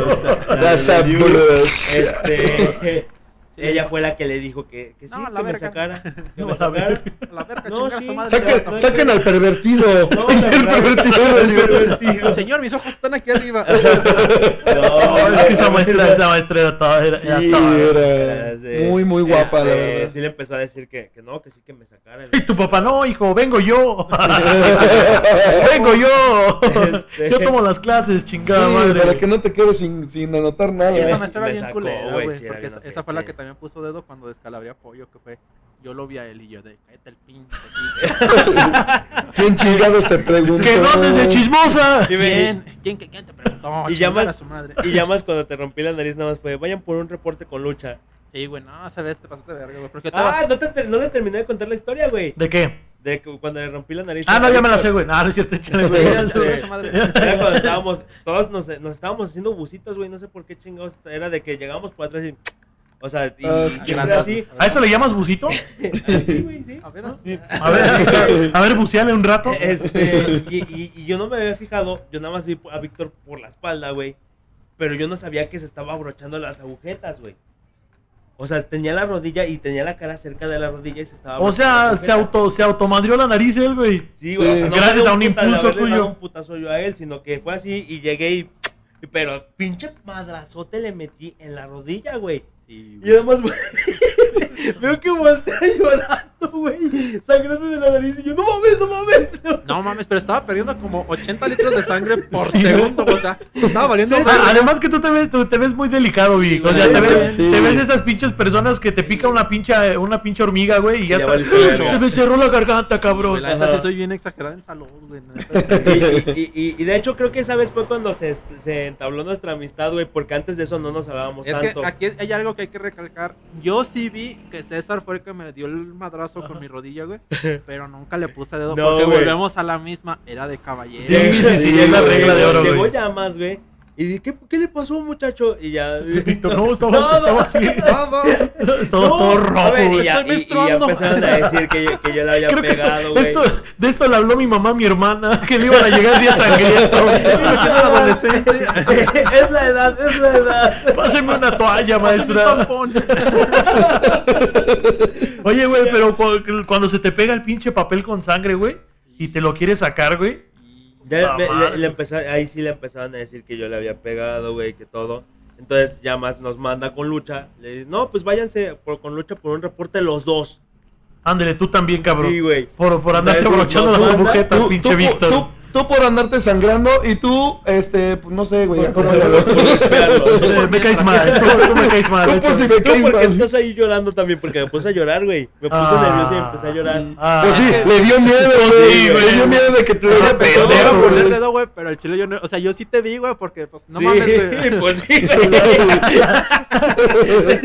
La sabrosa. Este... Sí. ella fue la que le dijo que, que sí, No, la que me verga. sacara. Que No, me la sacara. la verga, No, sí. su madre. Saquen, no, saquen al pervertido. No, el la pervertido libertad. pervertido. Señor, mis ojos están aquí arriba. No, No, es que esa maestra, esa maestra era toda, era, Sí, era toda. era Sí. muy, muy guapa, la Este, verdad. Sí le empezó a decir que, que no, que sí que me sacara. Y tu papá, no, hijo, vengo yo. vengo yo. Este- Yo tomo las clases, chingada Sí, madre. para que no te quedes sin, sin anotar Y nada. esa me- maestra era me bien culera, güey, porque esa, esa fue la que también puso dedo cuando descalabría pollo, que fue. Yo lo vi a él y yo de, cállate el pinche. ¿Quién chingados te preguntó? Que no desde chismosa. ¿Quién? ¿Quién, quién, quién te preguntó? Y llamas- a su madre. Y llamas cuando te rompí la nariz, nada más fue, vayan por un reporte con lucha. Sí, güey, no, sabes, te pasaste de verga, güey. Porque Ah, estaba. no, te, no les terminé de contar la historia, güey. ¿De qué? De que cuando le rompí la nariz. Ah, no, a ya me la sé, güey. Ah, no es cierto, échale, güey. A. Era cuando estábamos, todos nos, nos estábamos haciendo busitos, güey, no sé por qué chingados. Era de que llegábamos por atrás y... O sea, y sí, siempre así. ¿A eso le llamas busito? Así, güey, sí. A ver, ¿no? sí. A ver, a ver, buceale un rato. Este, y, y- y yo no me había fijado, yo nada más vi a Víctor por la espalda, güey. Pero yo no sabía que se estaba abrochando las agujetas, güey. O sea, tenía la rodilla y tenía la cara cerca de la rodilla y se estaba O sea, se auto, se automadrió la nariz él, güey. Sí, güey. o Sí. sea, no Gracias a un puta impulso tuyo. un putazo yo a él, sino que fue así y llegué y- Pero pinche madrazote le metí en la rodilla, güey. Y además, veo que voltea llorando, güey. Sangrando de la nariz. Y yo, no mames, no mames. No mames, pero estaba perdiendo como 80 litros de sangre por segundo, o sea, estaba valiendo. Además que tú te ves, tú te ves muy delicado, Vic. O sea, Sí, te ves, sí. te ves esas pinches personas que te pica una pinche, una pinche hormiga, güey, y ya Ya está. Se me cerró la garganta, Güey, cabrón. La neta sí soy bien exagerado en salud, güey. Y, y- y- y de hecho, creo que esa vez fue cuando se, se entabló nuestra amistad, güey. Porque antes de eso no nos hablábamos Es que tanto. aquí hay algo que hay que recalcar. Yo sí vi que César fue el que me dio el madrazo con mi rodilla, güey. Pero nunca le puse dedo No, porque güey. volvemos a la misma. Era de caballero. Sí, sí, sí, es la güey. regla de oro, Llegó güey. llamas, güey. Y dije, ¿qué, ¿qué le pasó, muchacho? Y ya. Víctor, no, estaba, No, estaba así. Todo. Rojo, ver, y güey. ya, y- y ya empezaron a decir que yo, que yo le había Creo pegado, güey. esto- de esto le habló mi mamá mi hermana, que le iban a llegar días sangrientos. Yo era adolescente. es la edad, es la edad. Páseme una toalla, un maestra. Oye, güey, pero cu- cuando se te pega el pinche papel con sangre, güey, y te lo quieres sacar, güey. Ya me- le, le empezó- ahí sí le empezaron a decir que yo le había pegado, güey, que todo. Entonces ya más nos manda con lucha. Le dice, no, pues váyanse por, con lucha por un reporte los dos. Ándale, tú también, cabrón. Sí, güey. Por, por andarte abrochando las agujetas, pinche Víctor. tú- tú por andarte sangrando y tú, este, pues, no sé, güey. Por- por- por me caes mal, tú, me caes mal. Tú por si me Tú caes porque mal. estás ahí llorando también, porque me puse a llorar, güey. Me puse Ah. nervioso y empecé a llorar. Ah. Pues sí, le dio miedo, güey. Le dio miedo de que te lo Ah, haya pegado. Dedo, güey, pero el chile yo no. O sea, yo sí te vi, güey, porque, pues, no sí, mames, güey. pues sí, güey.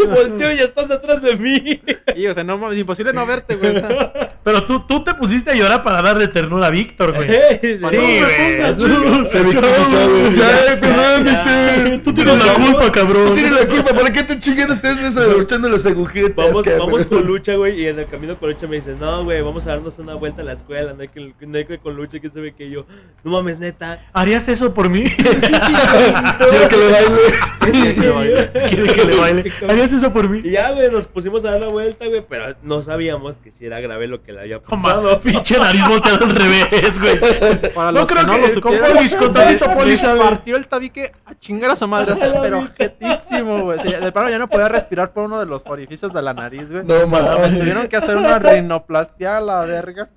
Volteo y estás atrás de mí. Y, o sea, no mames, imposible no verte, güey. Pero tú, tú te pusiste a llorar para darle ternura a Víctor, güey. Sí, güey. Se victimizó, güey. Ya, Ya, perdón, ya. Víctor. Tú tienes la culpa, cabrón. Tú tienes la culpa. ¿Para qué te chingan ustedes desabrochando las agujetas? Vamos, vamos con lucha, güey, y en el camino con lucha me dice, no, güey, vamos a darnos una vuelta a la escuela, no hay que, no hay que con lucha, que se ve que yo, no mames, neta. ¿Harías eso por mí? Quiero que le baile. Sí. ¿Quiere que le baile? ¿Harías eso por mí? Y ya, güey, nos pusimos a dar la vuelta, güey, pero no sabíamos que si era grave lo que le había pasado. pinche nariz volteada al revés, güey. Para No los creo que no que lo con Polish, con me Polish, partió el tabique a chingar a su madre, o sea, pero objetísimo, güey. De plano ya no podía respirar por uno de los orificios de la nariz, güey. No Me mames. tuvieron que hacer una rinoplastia a la verga.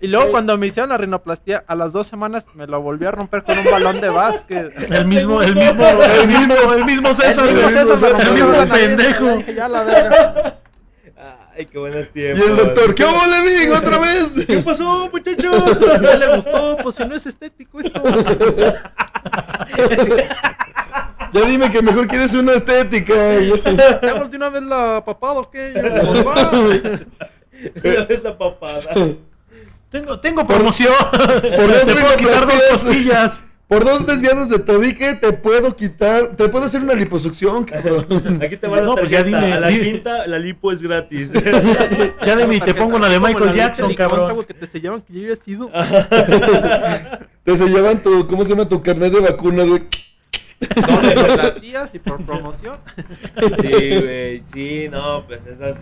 Y luego cuando me hicieron la rinoplastia, a las dos semanas me lo volví a romper con un balón de básquet. El mismo, el mismo, el mismo, el mismo César, El mismo César el mismo pendejo. dije, Ya la verga. Ay, qué buenos Y tiempos. el doctor, ¿qué hago, le digo otra vez? ¿Qué pasó, muchacho? Ya le gustó, pues si no es estético esto. Ya dime que mejor quieres una estética. ¿Ya volteé una vez la papada o qué? Va. Mira esa papada. Tengo, tengo promoción. dos Te puedo quitar dos costillas. Por dos desviados de tabique te puedo quitar, te puedo hacer una liposucción, cabrón. Aquí te van No, a pues ya dime, a la dime. quinta, la lipo es gratis. Ya de mí te pongo una de Michael Jackson, cabrón. que te sellaban que yo había sido. Te sellaban tu, ¿cómo se llama? Tu carnet de vacunas, güey. Por las tías y por promoción. Sí, güey. Sí, no, pues esas.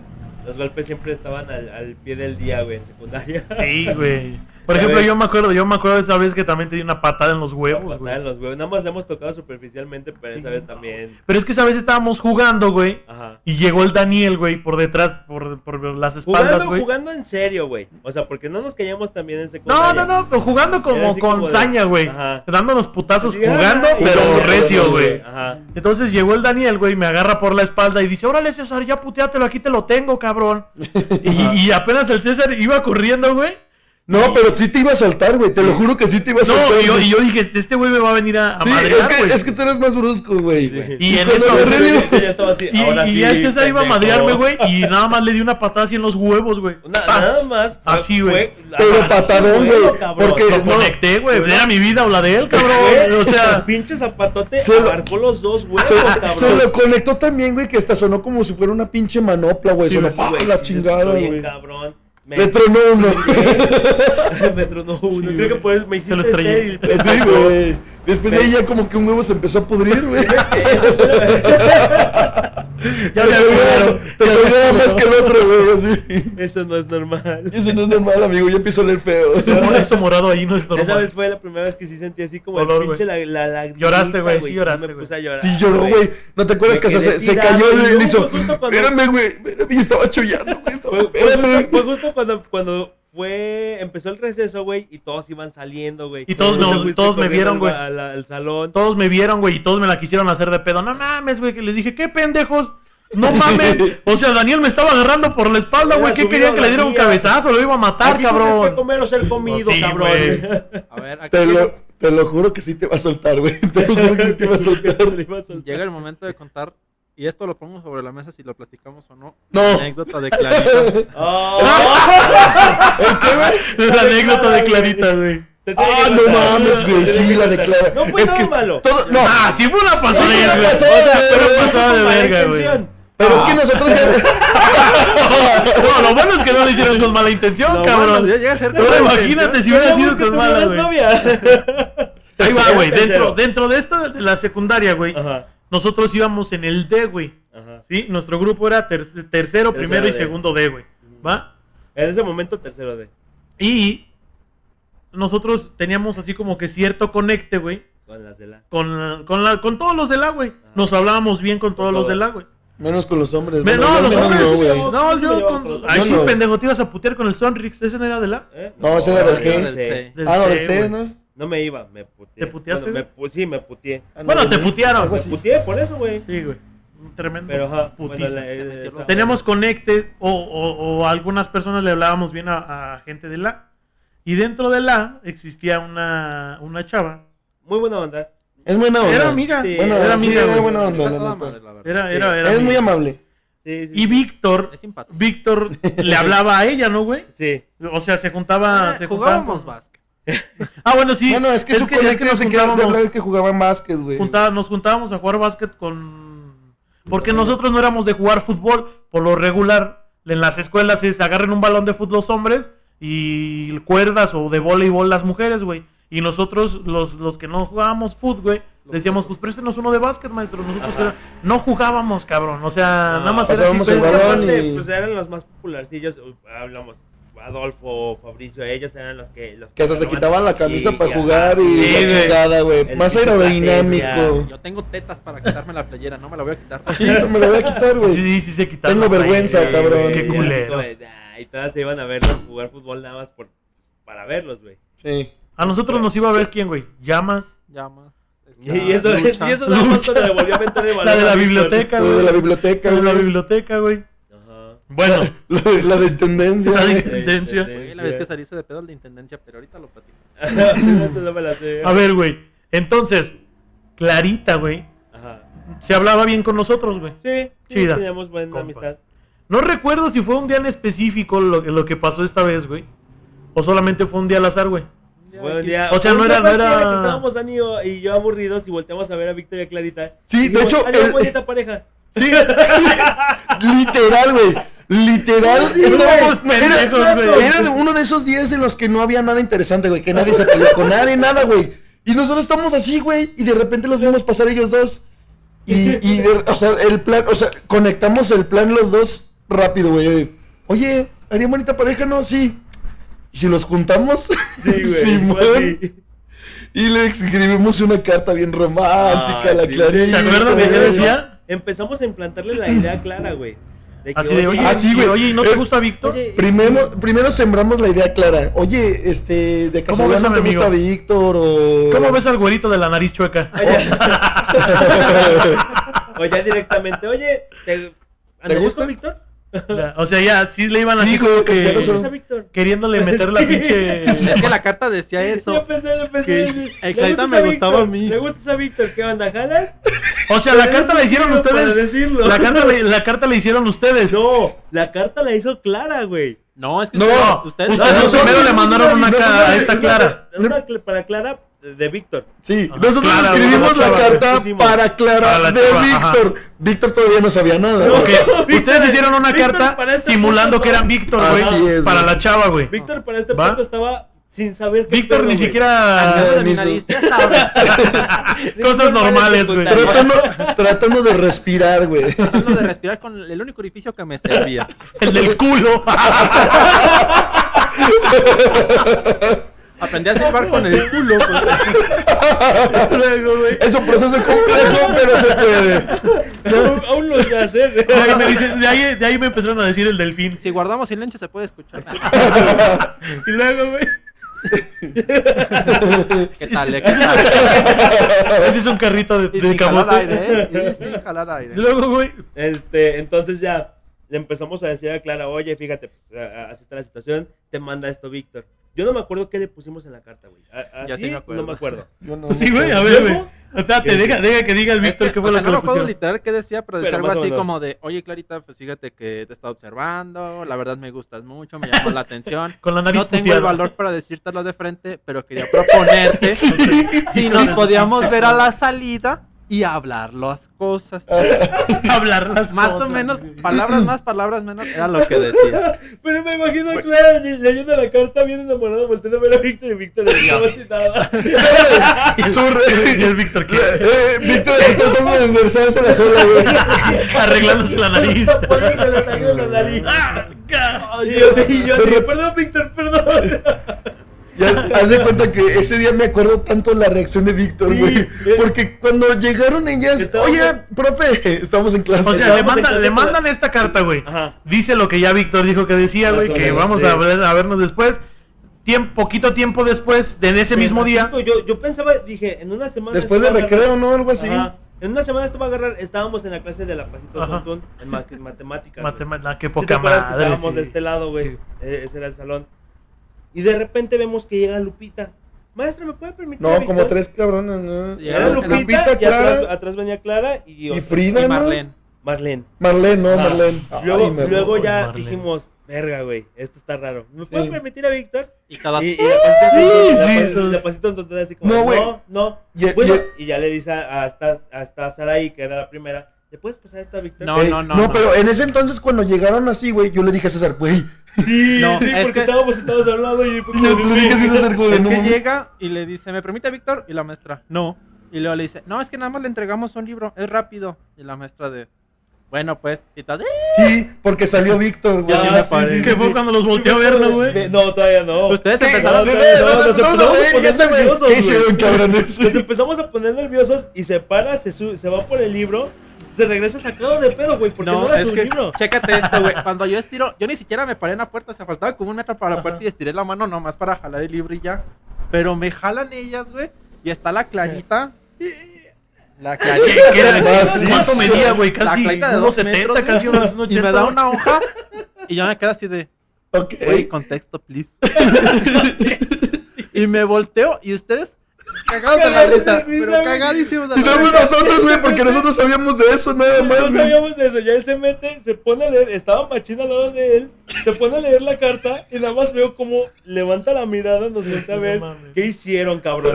Los golpes siempre estaban al, al pie del día, güey, en secundaria. Sí, güey. Por Ya ejemplo, ves. yo me acuerdo, yo me acuerdo de esa vez que también te di una patada en los huevos, Patada güey. en los huevos. Nada más le hemos tocado superficialmente, pero Sí, esa vez no. también. Pero es que esa vez estábamos jugando, güey. Ajá. Y llegó el Daniel, güey, por detrás, por, por las espaldas, Jugando, güey. jugando en serio, güey. O sea, porque no nos caíamos también en No, secundaria. no, no, pero jugando como con como de- saña, güey. Ajá. Dándonos putazos Así, jugando, pero ya, recio, güey. Ajá. Entonces llegó el Daniel, güey, me agarra por la espalda y dice, órale César, ya puteátelo, aquí te lo tengo, cabrón. Y, y apenas el César iba corriendo, güey. No, pero sí te iba a soltar, güey. Te lo juro que sí te iba a No, soltar. y yo, y yo dije, este, este güey me va a venir a, a Sí, madrear, es que, güey. es que tú eres más brusco, güey. Sí. Y en eso, digo, ya estaba así. Y, ahora y sí, ya el César iba a madrearme, güey, y nada más le di una patada así en los huevos, güey. Nada más. fue- Así, güey. Pero así patadón, güey, porque- Lo no. conecté, güey. Era mi vida o la de él, cabrón. O el sea, pinche zapatote Se lo- abarcó los dos huevos, Se, cabrón. se lo conectó también, güey, que hasta sonó como si fuera una pinche manopla, güey. Sonó la chingada, güey. cabrón. Me, tronó uno. me tronó uno. Sí, Creo que güey. por eso me hiciste estrellé. estéril, Sí, güey. Después de ahí ya como que un huevo se empezó a pudrir, güey. ya te me te caminaba más que el otro, güey, así. Eso no es normal. Eso no es normal, amigo. Ya empiezo a leer feo. Eso, eso morado ahí no es Esa normal. vez fue la primera vez que sí sentí así como Dolor, el pinche la, la, la Lloraste, güey, sí Sí, lloraste, me güey. puse a llorar. Sí, lloró, güey. ¿No te acuerdas Me que se, se cayó y le hizo? Espérame, güey. Espérame, y estaba chillando, güey. Fue, justo, fue justo cuando, cuando fue, empezó el receso, güey, y todos iban saliendo, güey. Y todos me- todos me vieron, güey. al- al salón. Todos me vieron, güey, y todos me la quisieron hacer de pedo. No mames, güey, que les dije, ¿qué pendejos? No mames. O sea, Daniel me estaba agarrando por la espalda, güey. ¿Qué quería que le diera un cabezazo? Lo iba a matar, Aquí tienes que cabrón. comer o ser comido, Sí, cabrón. A ver, aquí Te lo, te lo juro que sí te va a soltar, güey. Te lo juro que sí te va a soltar. llega el momento de contar. Y esto lo pongo sobre la mesa si lo platicamos o no. No. Anécdota de Clarita. Oh, ¿El qué, güey? La anécdota de Clarita, güey. Ah, no mames, güey. Sí, la contar. declara. No fue es nada que malo. todo, no. Ah, sí fue una pasada, Sí, fue una güey. pasada, O sea, fue güey. una pasada de verga, güey. Pero es que nosotros ya. No, lo bueno es que no lo hicieron con mala intención, Lo cabrón. bueno, ya llega a con imagínate si hubiera sido con mala, novia. Ahí va, güey. Dentro, dentro de esta de la secundaria, güey. Ajá, Nosotros íbamos en el D, güey. ajá. ¿Sí? Nuestro grupo era ter- tercero, primero y D. segundo D, güey. ¿Va? En ese momento, tercero de. Y nosotros teníamos así como que cierto conecte, güey. Con las de la. Con, con, la, con todos los del A, güey. Nos hablábamos bien con todos Con los todos. del A, güey. Menos con los hombres. Me- Bueno, No, los hombres. no, güey. No, ¿Cómo se yo con. con hombres? sí, pendejo, te ibas a putear con el Sonrix. ¿Ese no era del A? ¿Eh? No, ese era del G. del C. Del Ah, no, C, del C. ¿no? No me iba, me puteé. ¿Te puteaste, Bueno, me güey? pu- sí, me puteé. Ah, no, Bueno, te putearon. Me puteé por eso, güey. Sí, güey. Un Tremendo. Pero ajá, bueno, putiza. la- eh, Teníamos conecte o, o, o a algunas personas le hablábamos bien a, a gente de la. Y dentro de la existía una, una chava. Muy buena onda. Es buena onda. Era amiga. Sí, Bueno, era sí, amiga, era güey. buena onda, la madre, la. Era, Sí. era, era Es muy amable. Sí, sí. Y Víctor. Víctor le hablaba a ella, ¿no, güey? Sí. O sea, se juntaba. Eh, se jugábamos básquet. Ah, bueno, sí. Bueno, es que su es nos es de que de juntábamos, hablar que jugaban básquet, güey. juntaba- nos juntábamos a jugar básquet con. Porque nosotros no éramos de jugar fútbol. Por lo regular, en las escuelas es agarren un balón de fútbol los hombres y cuerdas o de voleibol las mujeres, güey. Y nosotros, los, los que no jugábamos fútbol, güey, decíamos, pues préstenos uno de básquet, maestro. Nosotros que- no jugábamos, cabrón. O sea, nada más era así. el balón y- pues eran los más popularcillos. uh, Hablamos. Adolfo, Fabricio, ellos eran los que. Los Que hasta se quitaban la camisa y- para y jugar y Sí, la güey. chingada, güey. Más aerodinámico. Yo tengo tetas para quitarme la playera, no me la voy a quitar. Sí, me lo voy a quitar, güey. Sí, sí, se quitaron. Tengo la vergüenza, cabrón. güey, Qué culero. Y todas se iban a verlos jugar fútbol nada más por, para verlos, güey. Sí. A nosotros nos iba a ver quién, güey. Llamas. Llamas. Y eso, y eso nada más cuando le volvió a meter de La de la biblioteca, güey. de la biblioteca, La de la güey. biblioteca, güey. Bueno, La, la de intendencia, La de güey. intendencia. Güey, la vez que saliste de pedo el de intendencia, pero ahorita lo platico. La a ver, güey. Entonces, Clarita, güey, Ajá. se hablaba bien con nosotros, güey. Sí, sí, Chida. teníamos buena Compas. amistad. No recuerdo si fue un día en específico lo, lo que pasó esta vez, güey. O solamente fue un día al azar, güey. Fue un día, O sea, no era- no era- que estábamos Dani y yo- y yo aburridos y volteamos a ver a Victoria y Clarita. Sí, Y de dijimos, hecho, "Ah, qué el- bonita pareja. Sí. Literal, güey. Literal. Sí, estábamos. güey, Era, pendejos, güey. era uno de esos días en los que no había nada interesante, güey. Que nadie se peleó con nadie, nada, güey. Y nosotros estamos así, güey, y de repente los vimos pasar ellos dos. Y, y de- o sea, el plan, o sea, conectamos el plan los dos rápido, güey. Oye, ¿haría bonita pareja, no? Sí. ¿Y si los juntamos? Sí, güey. Simón. Y le escribimos una carta bien romántica, Ah, la sí. Clarita. ¿Se acuerdan de qué decía? Empezamos a implantarle la idea clara, güey. De que, Así de, oye, Ah, sí, güey. oye, ¿y no te Es- gusta Víctor? Oye, Primero, primero sembramos la idea clara. Oye, este, de ¿Cómo casualidad ves a no te mi amigo? gusta Víctor o. ¿Cómo ves al güerito de la nariz chueca? O ya directamente, oye, ¿te, ¿andarías gusta? Víctor? O sea, ya, sí le iban así Sí, como que queriéndole meter la pinche... Es que la carta decía eso. Yo pensé, yo pensé, el ¿le Clarita gustas me a gustaba a mí. ¿Le gustas a Víctor? ¿Qué onda, jalas? O sea, la carta la hicieron ustedes. decirlo. La carta, le- la carta la hicieron ustedes. No, la carta la hizo Clara, güey. No, es que No, ustedes, ustedes no, primero le mandaron una a esta Clara. Una para Clara de Víctor. Sí, Ajá, nosotros Clara, escribimos la chava, carta para Clara Para de chava, ajá. Víctor. Víctor todavía no sabía nada. No. Víctor- ustedes hicieron una Víctor carta ese simulando que eran Víctor, Así güey. es, Para güey. la chava, güey. Víctor para este ¿Va? punto estaba sin saber qué Víctor ni güey. siquiera... Mi ni nariz, su- ya sabes. Cosas normales, güey. Tratando, tratando de respirar, güey. Tratando de respirar con el único orificio que me servía. El del culo. Aprendí a silbar con el culo. pues. Luego, güey. Es un proceso complejo, pero se puede. aún, aún lo sé hacer. De ahí, me dicen- de, ahí, de ahí me empezaron a decir el delfín. Si guardamos silencio se puede escuchar. Y luego, güey. ¿Qué tal? eh? ¿Qué tal? Ese es un carrito de, Y de sin jalar camote. aire, ¿eh? Y sin jalar aire. Y luego, güey. Este, entonces ya le empezamos a decir a Clara, oye, fíjate, pues, así está la situación, te manda esto Víctor. Yo no me acuerdo qué le pusimos en la carta, güey. Ya sí me acuerdo. no me acuerdo. Yo no- Pues sí, güey, a ver, güey. Espérate, ¿Qué deja, deja que diga el Es Víctor que, qué o fue sea, lo que no me acuerdo literal qué decía, pero decía Pero algo o así como de, oye Clarita, pues fíjate que te he estado observando, la verdad me gustas mucho, me llamó la atención. Con la nariz No tengo puteada. el valor para decírtelo de frente, pero quería proponerte Sí. si nos podíamos ver a la salida y hablar las cosas. Hablar las Más cosas, o menos, palabras más, palabras menos, era lo que decía. Pero me imagino a Clara le- leyendo la carta, bien enamorado, volteando a ver a Víctor y Víctor le dijo así nada. Y su Y el Víctor, ¿qué? Eh, Víctor está tratando de enderezarse la sola, güey. Arreglándose la nariz. Poniéndole la nariz. Ah, Y yo, y yo así, perdón, Víctor, perdón. Ya, haz de cuenta que ese día me acuerdo tanto la reacción de Víctor, Sí, güey. eh. Porque cuando llegaron ellas, oye, profe, estamos en clase. O sea, le, clase le mandan esta carta, güey. Ajá. Dice lo que ya Víctor dijo que decía, güey, que vamos sí. a, ver- a vernos después. Tiempo, poquito tiempo después, de en ese mismo día. Yo, yo pensaba, dije, en una semana. Después de agarrar- recreo, ¿no? Algo así. Ajá. En una semana esto va a agarrar. Estábamos en la clase de la Pasito Ajá. Tuntún, en ma- matemáticas. Matemática, qué ¿Sí poca madre. estábamos sí. de este lado, güey? Sí. Eh, ese era el salón. Y de repente vemos que llega Lupita. Maestra, ¿me puede permitir? No, Víctor?" como tres cabrones, ¿no? Sí, Era Lupita, y Clara atrás venía Clara y, y otra. Frida, Y ¿no? Marlene. Marlene. Marlene, no, Ajá. Marlene. Luego, Ay, me luego ya Marlene. dijimos, verga, güey, esto está raro. ¿Me Sí. puede permitir a Víctor? Y cada Y, y la pasito, tonta así como, No, no, güey. no. Y- Bueno, y- y ya le dice a- hasta, hasta Saraí, que era la primera, ¿le puedes pasar esto a Víctor? No, no, no, No, no. pero en ese entonces cuando llegaron así, güey, yo le dije a César, güey. Sí, No, sí, es porque que- estábamos sentados al lado y le dije a César, güey, Es no que llega y le dice, ¿me permite Víctor? Y la maestra, no. Y luego le dice, no, es que nada más le entregamos un libro, es rápido. Y la maestra de, bueno, pues, y tal, "Eh". Sí, porque salió Víctor, güey. Sí Ah, sí, sí, Que fue cuando los volteé a ver, ¿no, güey? No, todavía no. Ustedes Sí, empezaron a nos poner nerviosos. Nos empezamos a poner nerviosos y se para, se, su- se va por el libro, se regresa sacado de pedo, güey, porque no, No, era es su que, libro. chécate esto, güey. Cuando yo estiro, yo ni siquiera me paré en la puerta, se faltaba como un metro para la puerta y estiré la mano nomás para jalar el libro y ya. Pero me jalan ellas, güey. Y está la clarita. La ¿Qué, clarita. qué era? ¿Cuánto medía, güey? La Casi clarita de unos dos 70, metros, casi unos 80. Y me da una hoja. Y yo me quedo así de, Ok. güey, contexto, please. y me volteo y ustedes cagados de la risa. Pero cagadísimos de Y la luego risa. nosotros, güey, porque nosotros sabíamos de eso, nada más. No güey. sabíamos de eso, ya él se mete, se pone a leer, estaba machina al lado de él, se pone a leer la carta y nada más veo como levanta la mirada, nos voltea a ver qué hicieron. Bueno,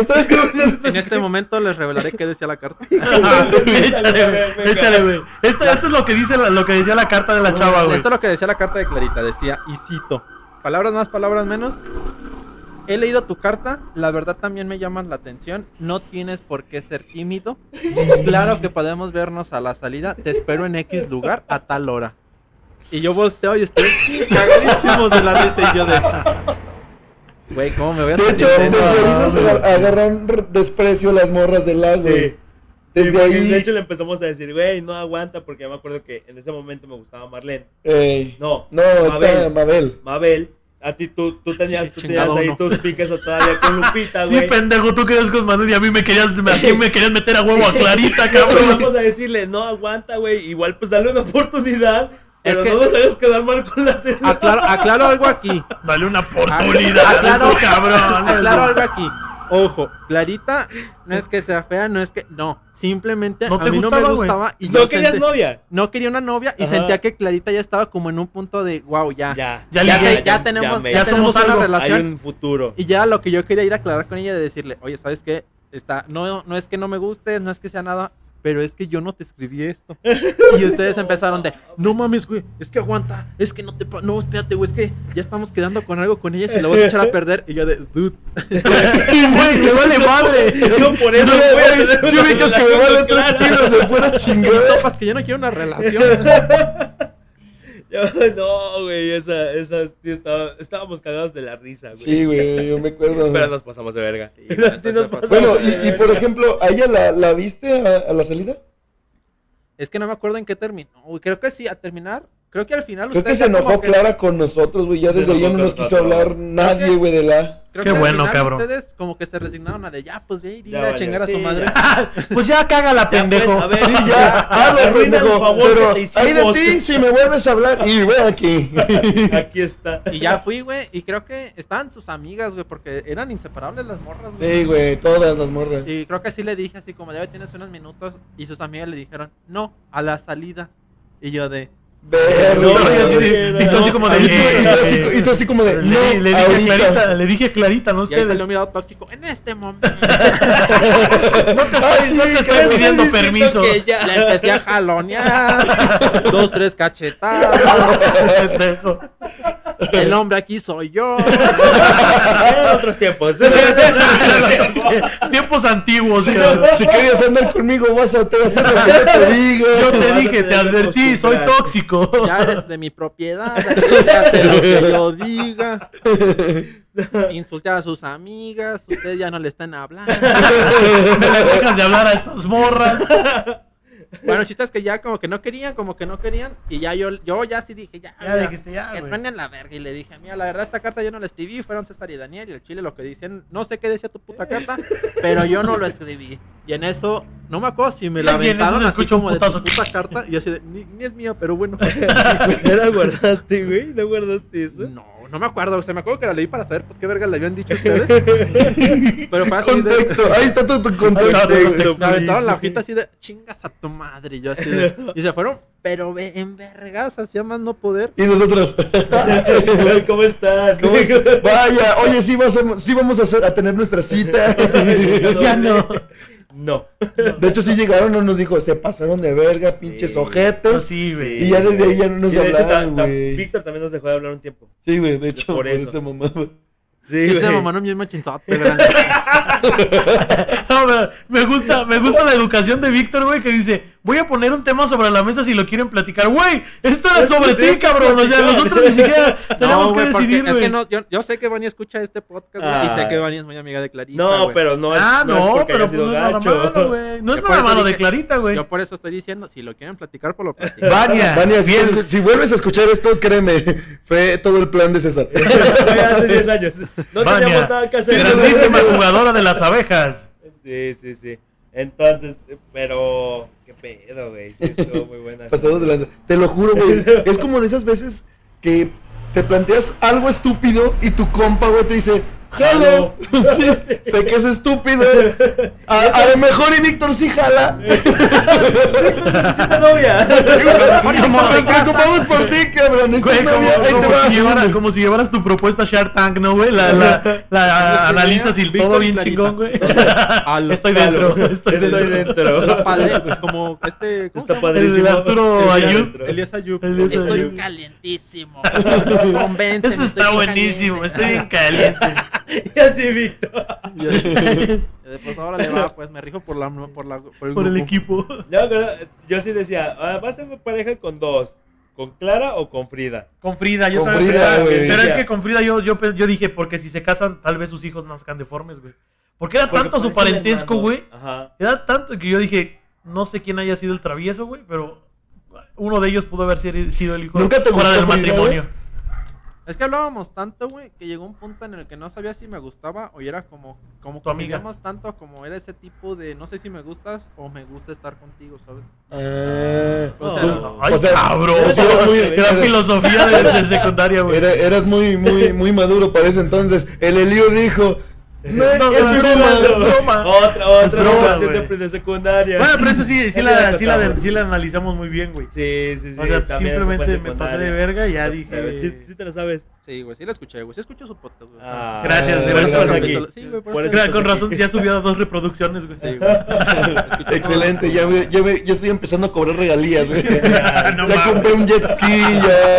ustedes. En este momento les revelaré qué decía la carta. Ajá, échale, güey. Échale, güey. Esto, esto es lo que dice la- lo que decía la carta de la chava, güey. Esto es lo que decía la carta de Clarita. Decía, y cito, palabras más, palabras menos. He leído tu carta, la verdad también me llamas la atención. No tienes por qué ser tímido. Claro que podemos vernos a la salida. Te espero en X lugar a tal hora. Y yo volteo y estoy cagadísimos de la risa y yo de. Güey, ¿cómo me voy a De hecho, de desde ahí nos agar- agarraron r- desprecio las morras del lago. Sí. Desde Sí, ahí. De hecho, le empezamos a decir, güey, no aguanta, porque yo me acuerdo que en ese momento me gustaba Marlene. Ey. No, No, está Mabel. Mabel. A ti tú, tú tenías, tú tenías ahí tus piques o todavía con Lupita, Sí, güey. pendejo, tú querías con Manuel y a mí me querías, a mí me querías meter a huevo a Clarita, cabrón. vamos a decirle, no aguanta, güey. Igual pues dale una oportunidad. Es Pero que- no nos hagas quedar mal con la Aclaro, aclaro algo aquí. Dale una oportunidad, Aclaro, cabrones. aclaro algo aquí. Ojo, Clarita no es que sea fea, no es que. No, simplemente ¿No a mí no me gustaba. Y No yo querías novia. no quería una novia y Ajá. sentía que Clarita ya estaba como en un punto de wow, ya. Ya, Ya Ya, sé, ya tenemos, ya ya tenemos somos una algo. relación. Hay un futuro. Y ya lo que yo quería ir a aclarar con ella de decirle, oye, ¿sabes qué? Está, no, no es que no me guste, no es que sea nada, pero es que yo no te escribí esto. Y ustedes empezaron de, no mames, güey, es que aguanta, es que no te, no, espérate, güey, es que ya estamos quedando con algo con ella y la vas a echar a perder. Y yo de, dude, Güey, me vale madre. Yo por eso güey, una ubicas que me con tres kilos de pura chingada. topas que yo no quiero una relación. Yo, no, güey, esa, esa, sí estaba, estábamos cagados de la risa, güey. Sí, güey, yo me acuerdo. Pero nos pasamos de verga. Sí, nos pasamos Bueno, de y, por ejemplo, ¿a ella la, la viste a, a la salida? Es que no me acuerdo en qué terminó, güey. Creo que sí, a terminar, creo que al final Creo que se enojó que- Clara con nosotros, güey. Ya desde ahí no nos quiso hablar nadie, güey, de la. Creo Qué que bueno, final cabrón. Ustedes como que se resignaron a de ya, pues ve y dile a chingar a su Sí, madre. ya. Pues ya cágala, Ya, pues, pendejo. a ver, Sí, ya, hazlo, pendejo. favor Pero te ahí de ti, si me vuelves a hablar, y ve aquí. Aquí está. Y ya fui, güey, y creo que estaban sus amigas, güey, porque eran inseparables las morras, güey. Sí, güey, todas las morras. Y creo que sí le dije así como, ya tienes unos minutos, y sus amigas le dijeron, no, a la salida. Y yo de, Y tú así como de. Y tú- así- como Le, no, le dije. Clarita, le dije Clarita, no ustedes. un mirado tóxico, en este momento. No te Ah, estoy, no te estoy pidiendo permiso. que ya. Ya empecé a jalonear, dos, tres cachetadas. el hombre aquí soy yo. Eran otros tiempos. Tiempos antiguos. Si, si querías andar conmigo, vas a te vas a hacer lo que yo te diga. Yo te dije, te advertí, soy tóxico. Ya eres de mi propiedad, hace lo que yo diga. Insulté a sus amigas, ustedes ya no le están hablando. Me dejas de hablar a estas morras. Bueno, el chiste es que ya como que no querían, como que no querían. Y ya yo, yo ya sí dije, ya, Ya ya, dijiste, ya, que truenen la verga. Y le dije, mira, la verdad esta carta yo no la escribí, fueron César y Daniel. Y el chile lo que dicen, no sé qué decía tu puta carta, pero yo no lo escribí. Y en eso, no me acuerdo si me la aventaron así como de tu puta carta. Y yo así de, ni, ni es mía, pero bueno. ¿Ya la guardaste, güey? ¿No guardaste eso? No, no me acuerdo. O sea, me acuerdo que la leí para saber, pues, qué verga le habían dicho ustedes. Pero fue así de... Contexto, ahí está tu, tu contexto. Me aventaron la hojita así de chingas a tu madre. Y yo así de. Y se fueron, pero ve- en vergas, hacía más no poder. Y nosotros. ¿Cómo están? ¿Cómo es? Vaya, oye, sí, vas a- sí vamos a, hacer- a tener nuestra cita. Ya no. No. De hecho, sí llegaron, no nos dijo, se pasaron de verga, pinches Sí. ojetes. Así, güey. Y ya desde ahí ya no nos hablaron, ta- ta- güey. Víctor también nos dejó de hablar un tiempo. Sí, güey, de hecho, Por por eso. esa mamada. Sí, Ese mamá no machinzote, ¿verdad? No, pero me gusta, me gusta la educación de Víctor, güey, que dice, voy a poner un tema sobre la mesa si lo quieren platicar. Güey, esto era sobre ti, cabrón. O sea, nosotros ni siquiera tenemos No, que decidir, es güey. que no, yo, yo sé que Vani escucha este podcast güey, y sé Ah. que Vani es muy amiga de Clarita. No, pero no es, Ah, no, es no, pero pues no es nada gacho. malo, güey. No es por malo de Clarita, güey. Yo por eso estoy diciendo, si lo quieren platicar, pues lo platican. Vania, Vania, si, es- si vuelves a escuchar esto, créeme, fue todo el plan de César. Fue hace 10 años. No Vania, teníamos nada que hacer. grandísima jugadora de las abejas. Sí, sí, sí. Entonces, pero. ¿Qué pedo, güey? Sí, estuvo muy buena. Pasados de lanza. Te lo juro, güey. Es como de esas veces que te planteas algo estúpido y tu compa, güey, te dice, jalo. Sí, sé que es estúpido. A, a lo mejor y Víctor sí jala. Necesita novia. Nos preocupamos por ti, cabrón. Güey, como, novia, ahí te como va. si llevara- como si llevaras tu propuesta Shark Tank, ¿no, güey? La, la, la analizas y Víctor todo bien Clarita. chingón, güey. Estoy dentro, estoy, estoy dentro. dentro. Está padre, güey, como este. ¿cómo Está padrísimo. El Arturo Elías Ayub. Elías Ayub. Estoy Ayub. calientísimo. Eso está buenísimo, caliente. estoy bien caliente. Y así, Víctor. Y yo- Pues ahora le va, pues me rijo por la por la por el, Por el grupo. equipo. Yo, creo- yo sí decía, ah, va a ser una pareja con dos. ¿Con Clara o con Frida? Con Frida, yo Con Frida, güey. Pero es que con Frida yo, yo, yo dije, porque si se casan, tal vez sus hijos nazcan deformes, güey. Porque era Porque tanto su parentesco, güey. Ajá. Era tanto que yo dije, no sé quién haya sido el travieso, güey, pero uno de ellos pudo haber sido el hijo ¿Nunca te fuera del Frida, matrimonio. Es que hablábamos tanto, güey, que llegó un punto en el que no sabía si me gustaba o era como como Tu amiga. convivíamos tanto como era ese tipo de no sé si me gustas o me gusta estar contigo, ¿sabes? Ah, O sea. Ay, O sea, cabrón. era muy- era era- filosofía de, de secundaria, güey. Era- eras muy, muy, muy maduro para ese entonces. El Elío dijo: No, No, es no, broma, no, es broma. Otra, Es otra broma, relación de, secundaria. Bueno, pero eso sí, sí, la, sí, la, sí la analizamos muy bien, güey. Sí, sí, sí. O sea, simplemente me pasé de verga y ya dije... Sí, sí te la sabes. Sí, güey, sí la escuché, güey. Sí escucho su podcast, güey. Ah, Gracias, por gracias. eso estás aquí. Sí, güey, por, Por eso. con razón, aquí. ya subió dos reproducciones, güey. Sí, güey. Excelente, ya, ve- ya, ve- ya estoy empezando a cobrar regalías, güey. Ya, no ya mames. compré un jet ski, ya.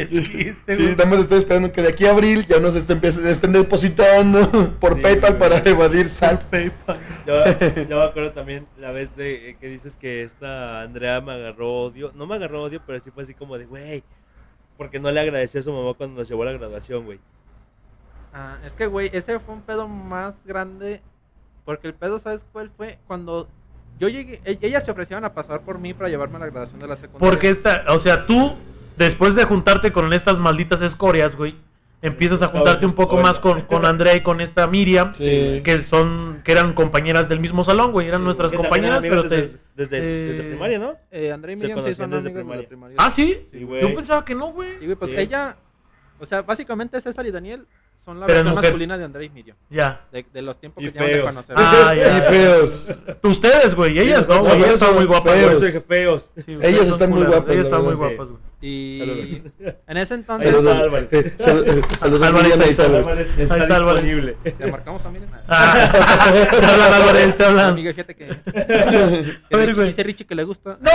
Es que este, Sí, güey, nada más estoy esperando que de aquí a abril ya nos estén, estén depositando por Sí, PayPal güey. para evadir SAT. PayPal. Yo, yo me acuerdo también la vez de eh, que dices que esta Andrea me agarró odio. No me agarró odio, pero sí fue así como de, güey. Porque no le agradecí a su mamá cuando nos llevó a la graduación, güey. Ah, es que, güey, ese fue un pedo más grande. Porque el pedo, ¿sabes cuál fue? Cuando yo llegué, e- ellas se ofrecieron a pasar por mí para llevarme a la graduación de la secundaria. Porque esta, o sea, tú, después de juntarte con estas malditas escorias, güey, empiezas a juntarte un poco más con, con Andrea y con esta Miriam, Sí. que son, que eran compañeras del mismo salón, güey, eran nuestras compañeras, pero desde, desde, desde eh, primaria, ¿no? Eh, Andrea y Se Miriam sí son conocían desde de primaria. Ah, sí, Sí, güey. yo pensaba que no, güey. Sí, güey, pues Sí. ella, o sea, básicamente César y Daniel son la Pero versión mujer. masculina de Andrea y Miriam. Ya. De, de los tiempos Y que llevan de feos. conocer. Ah, ya. Y feos. Ustedes, güey, ellas no, güey, ellas son muy guapas, feos. Feos. Sí, Ellas son están muy guapas, Ellas la están muy guapas, güey. Y Saludos. en ese entonces Saludos. Álvarez. Eh, sal- eh, Saludos a Álvarez, ahí y está, saludos. Álvarez Ahí está está Álvarez. disponible. le marcamos a Miriam. Ah, te hablan, Álvarez, te hablan. Amiga, fíjate que, A ver, güey. dice Richie que le gusta. ¡No!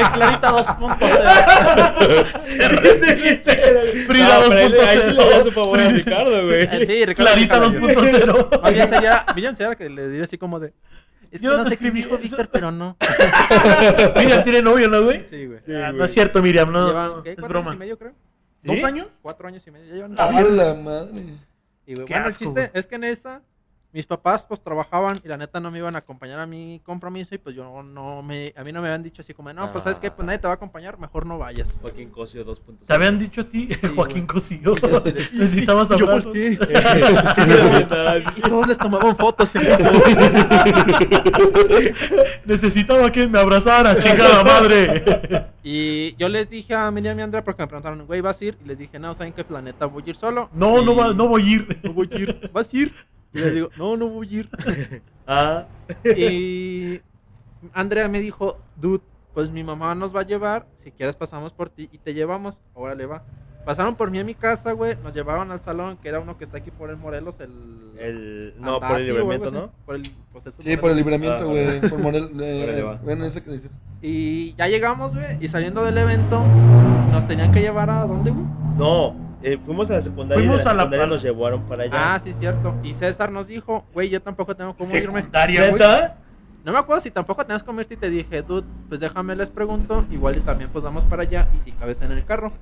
el Clarita 2.0. Frida No, pero ahí- ahí sí le da 2.0. su favor a Ricardo, güey. Eh, Sí, Ricardo Clarita sí, jala. 2.0. Más bien sería, Miriam sería la que le diría así como de. Es que Yo no sé qué escribí dijo. Víctor, pero no. Miriam tiene novio, ¿no, güey? Sí, güey. Ah, no es cierto, Miriam, no, Llevan, ¿qué? es Cuatro años broma. y medio, creo. ¿Dos ¿Sí? años? Cuatro años y medio. Ya llevan A la madre. Y, güey, Qué bueno, el asco, chiste güey. es que en esa, mis papás pues trabajaban y la neta no me iban a acompañar a mi compromiso y pues yo no me, a mí no me habían dicho así como, no, pues sabes que pues nadie te va a acompañar, mejor no vayas. Joaquín Cosio 2.0. ¿Te habían dicho a ti, Joaquín de- Necesitabas Y yo volteé. Y todos les tomaban fotos. y- Necesitaba que me abrazara, chingada madre. Y yo les dije a Miriam y Andrea porque me preguntaron, güey, ¿vas a ir? Y les dije, no, ¿saben qué planeta voy a ir solo? No, no, va, no voy a ir. No voy a ir. ¿Vas a ir? Y les digo, no, no voy a ir. Ah, Y Andrea me dijo, dude, pues mi mamá nos va a llevar, si quieres pasamos por ti y te llevamos, órale va. Pasaron por mí a mi casa, güey, nos llevaron al salón, que era uno que está aquí por el Morelos, el... el. No, por el libramiento. ¿no? Por el, pues, eso, Sí, por el Morelos. libramiento, Ah, güey. Por Morel. Órale, Eh, va. bueno, ese que dices. Y ya llegamos, güey, y saliendo del evento, nos tenían que llevar a dónde, güey. No, eh, fuimos a la secundaria Fuimos y de la a la secundaria nos llevaron para allá. Ah, sí, cierto. Y César nos dijo, güey, yo tampoco tengo cómo irme. Secundaria, güey. ¿Neta? No me acuerdo si tampoco tenías cómo irte y te dije, dude, pues déjame les pregunto, igual y también pues vamos para allá y si cabes en el carro.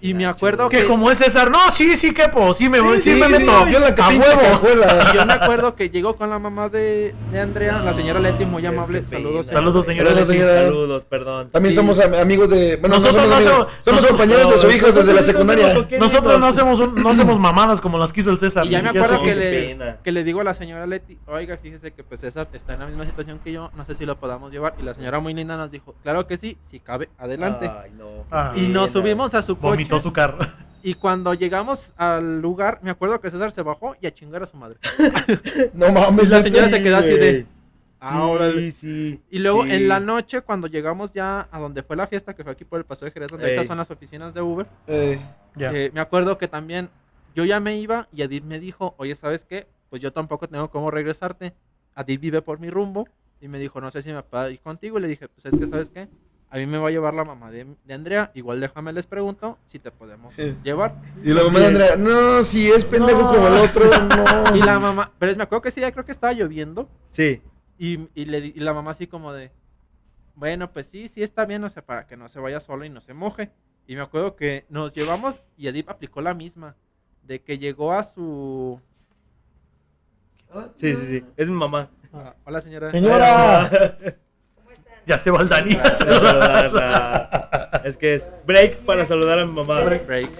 Y me acuerdo güey. Que como es César, no, sí, sí, quepo, sí me voy, sí, me sí, meto. Yo en la a pinche huevo. Y yo me acuerdo que llegó con la mamá de, de Andrea, la señora Leti, muy Qué- amable. qué Saludos. Saludos, señora. Saludos, Leti. Saludos, perdón. También somos am- amigos de. Bueno, Nosotros somos, no amigos, somos- somos nosotros- compañeros de sus hijos desde la secundaria. Nosotros no hacemos, un- no hacemos mamadas como las quiso el César. Y ya me acuerdo que le, que le digo a la señora Leti, oiga, fíjese que pues César está en la misma situación que yo, no sé si lo podamos llevar. Y la señora muy linda nos dijo, claro que sí, si cabe, adelante. Ay, no. qué Ah. y nos subimos a su coche. Vomitó su carro. Y cuando llegamos al lugar, me acuerdo que César se bajó y a chingar a su madre. No mames. Y la señora se quedó así de, Ah, órale. sí. Y luego sí. en la noche, cuando llegamos ya a donde fue la fiesta, que fue aquí por el Paso de Jerez, donde ahorita Ey. son las oficinas de Uber, Eh, eh, me acuerdo que también yo ya me iba y Adib me dijo, oye, ¿sabes qué? Pues yo tampoco tengo cómo regresarte. Adib vive por mi rumbo y me dijo, no sé si me puedo ir contigo. Y le dije, pues es que, ¿sabes qué? A mí me va a llevar la mamá de, de Andrea. Igual déjame les pregunto si te podemos Eh. llevar. y luego me Andrea, no, si es pendejo No. como el otro, no. Y la mamá, pero me acuerdo que sí, ya creo que estaba lloviendo. Sí. Y, y, le, di- y la mamá así como de, bueno, pues sí, sí está bien, o sea, para que no se vaya solo y no se moje. Y me acuerdo que nos llevamos y Edip aplicó la misma, de que llegó a su... Sí, sí, sí. Es mi mamá. ah, hola señora. Señora. Ya se va el Dani. a saludarla. Es que es break para saludar a mi mamá. Break, break.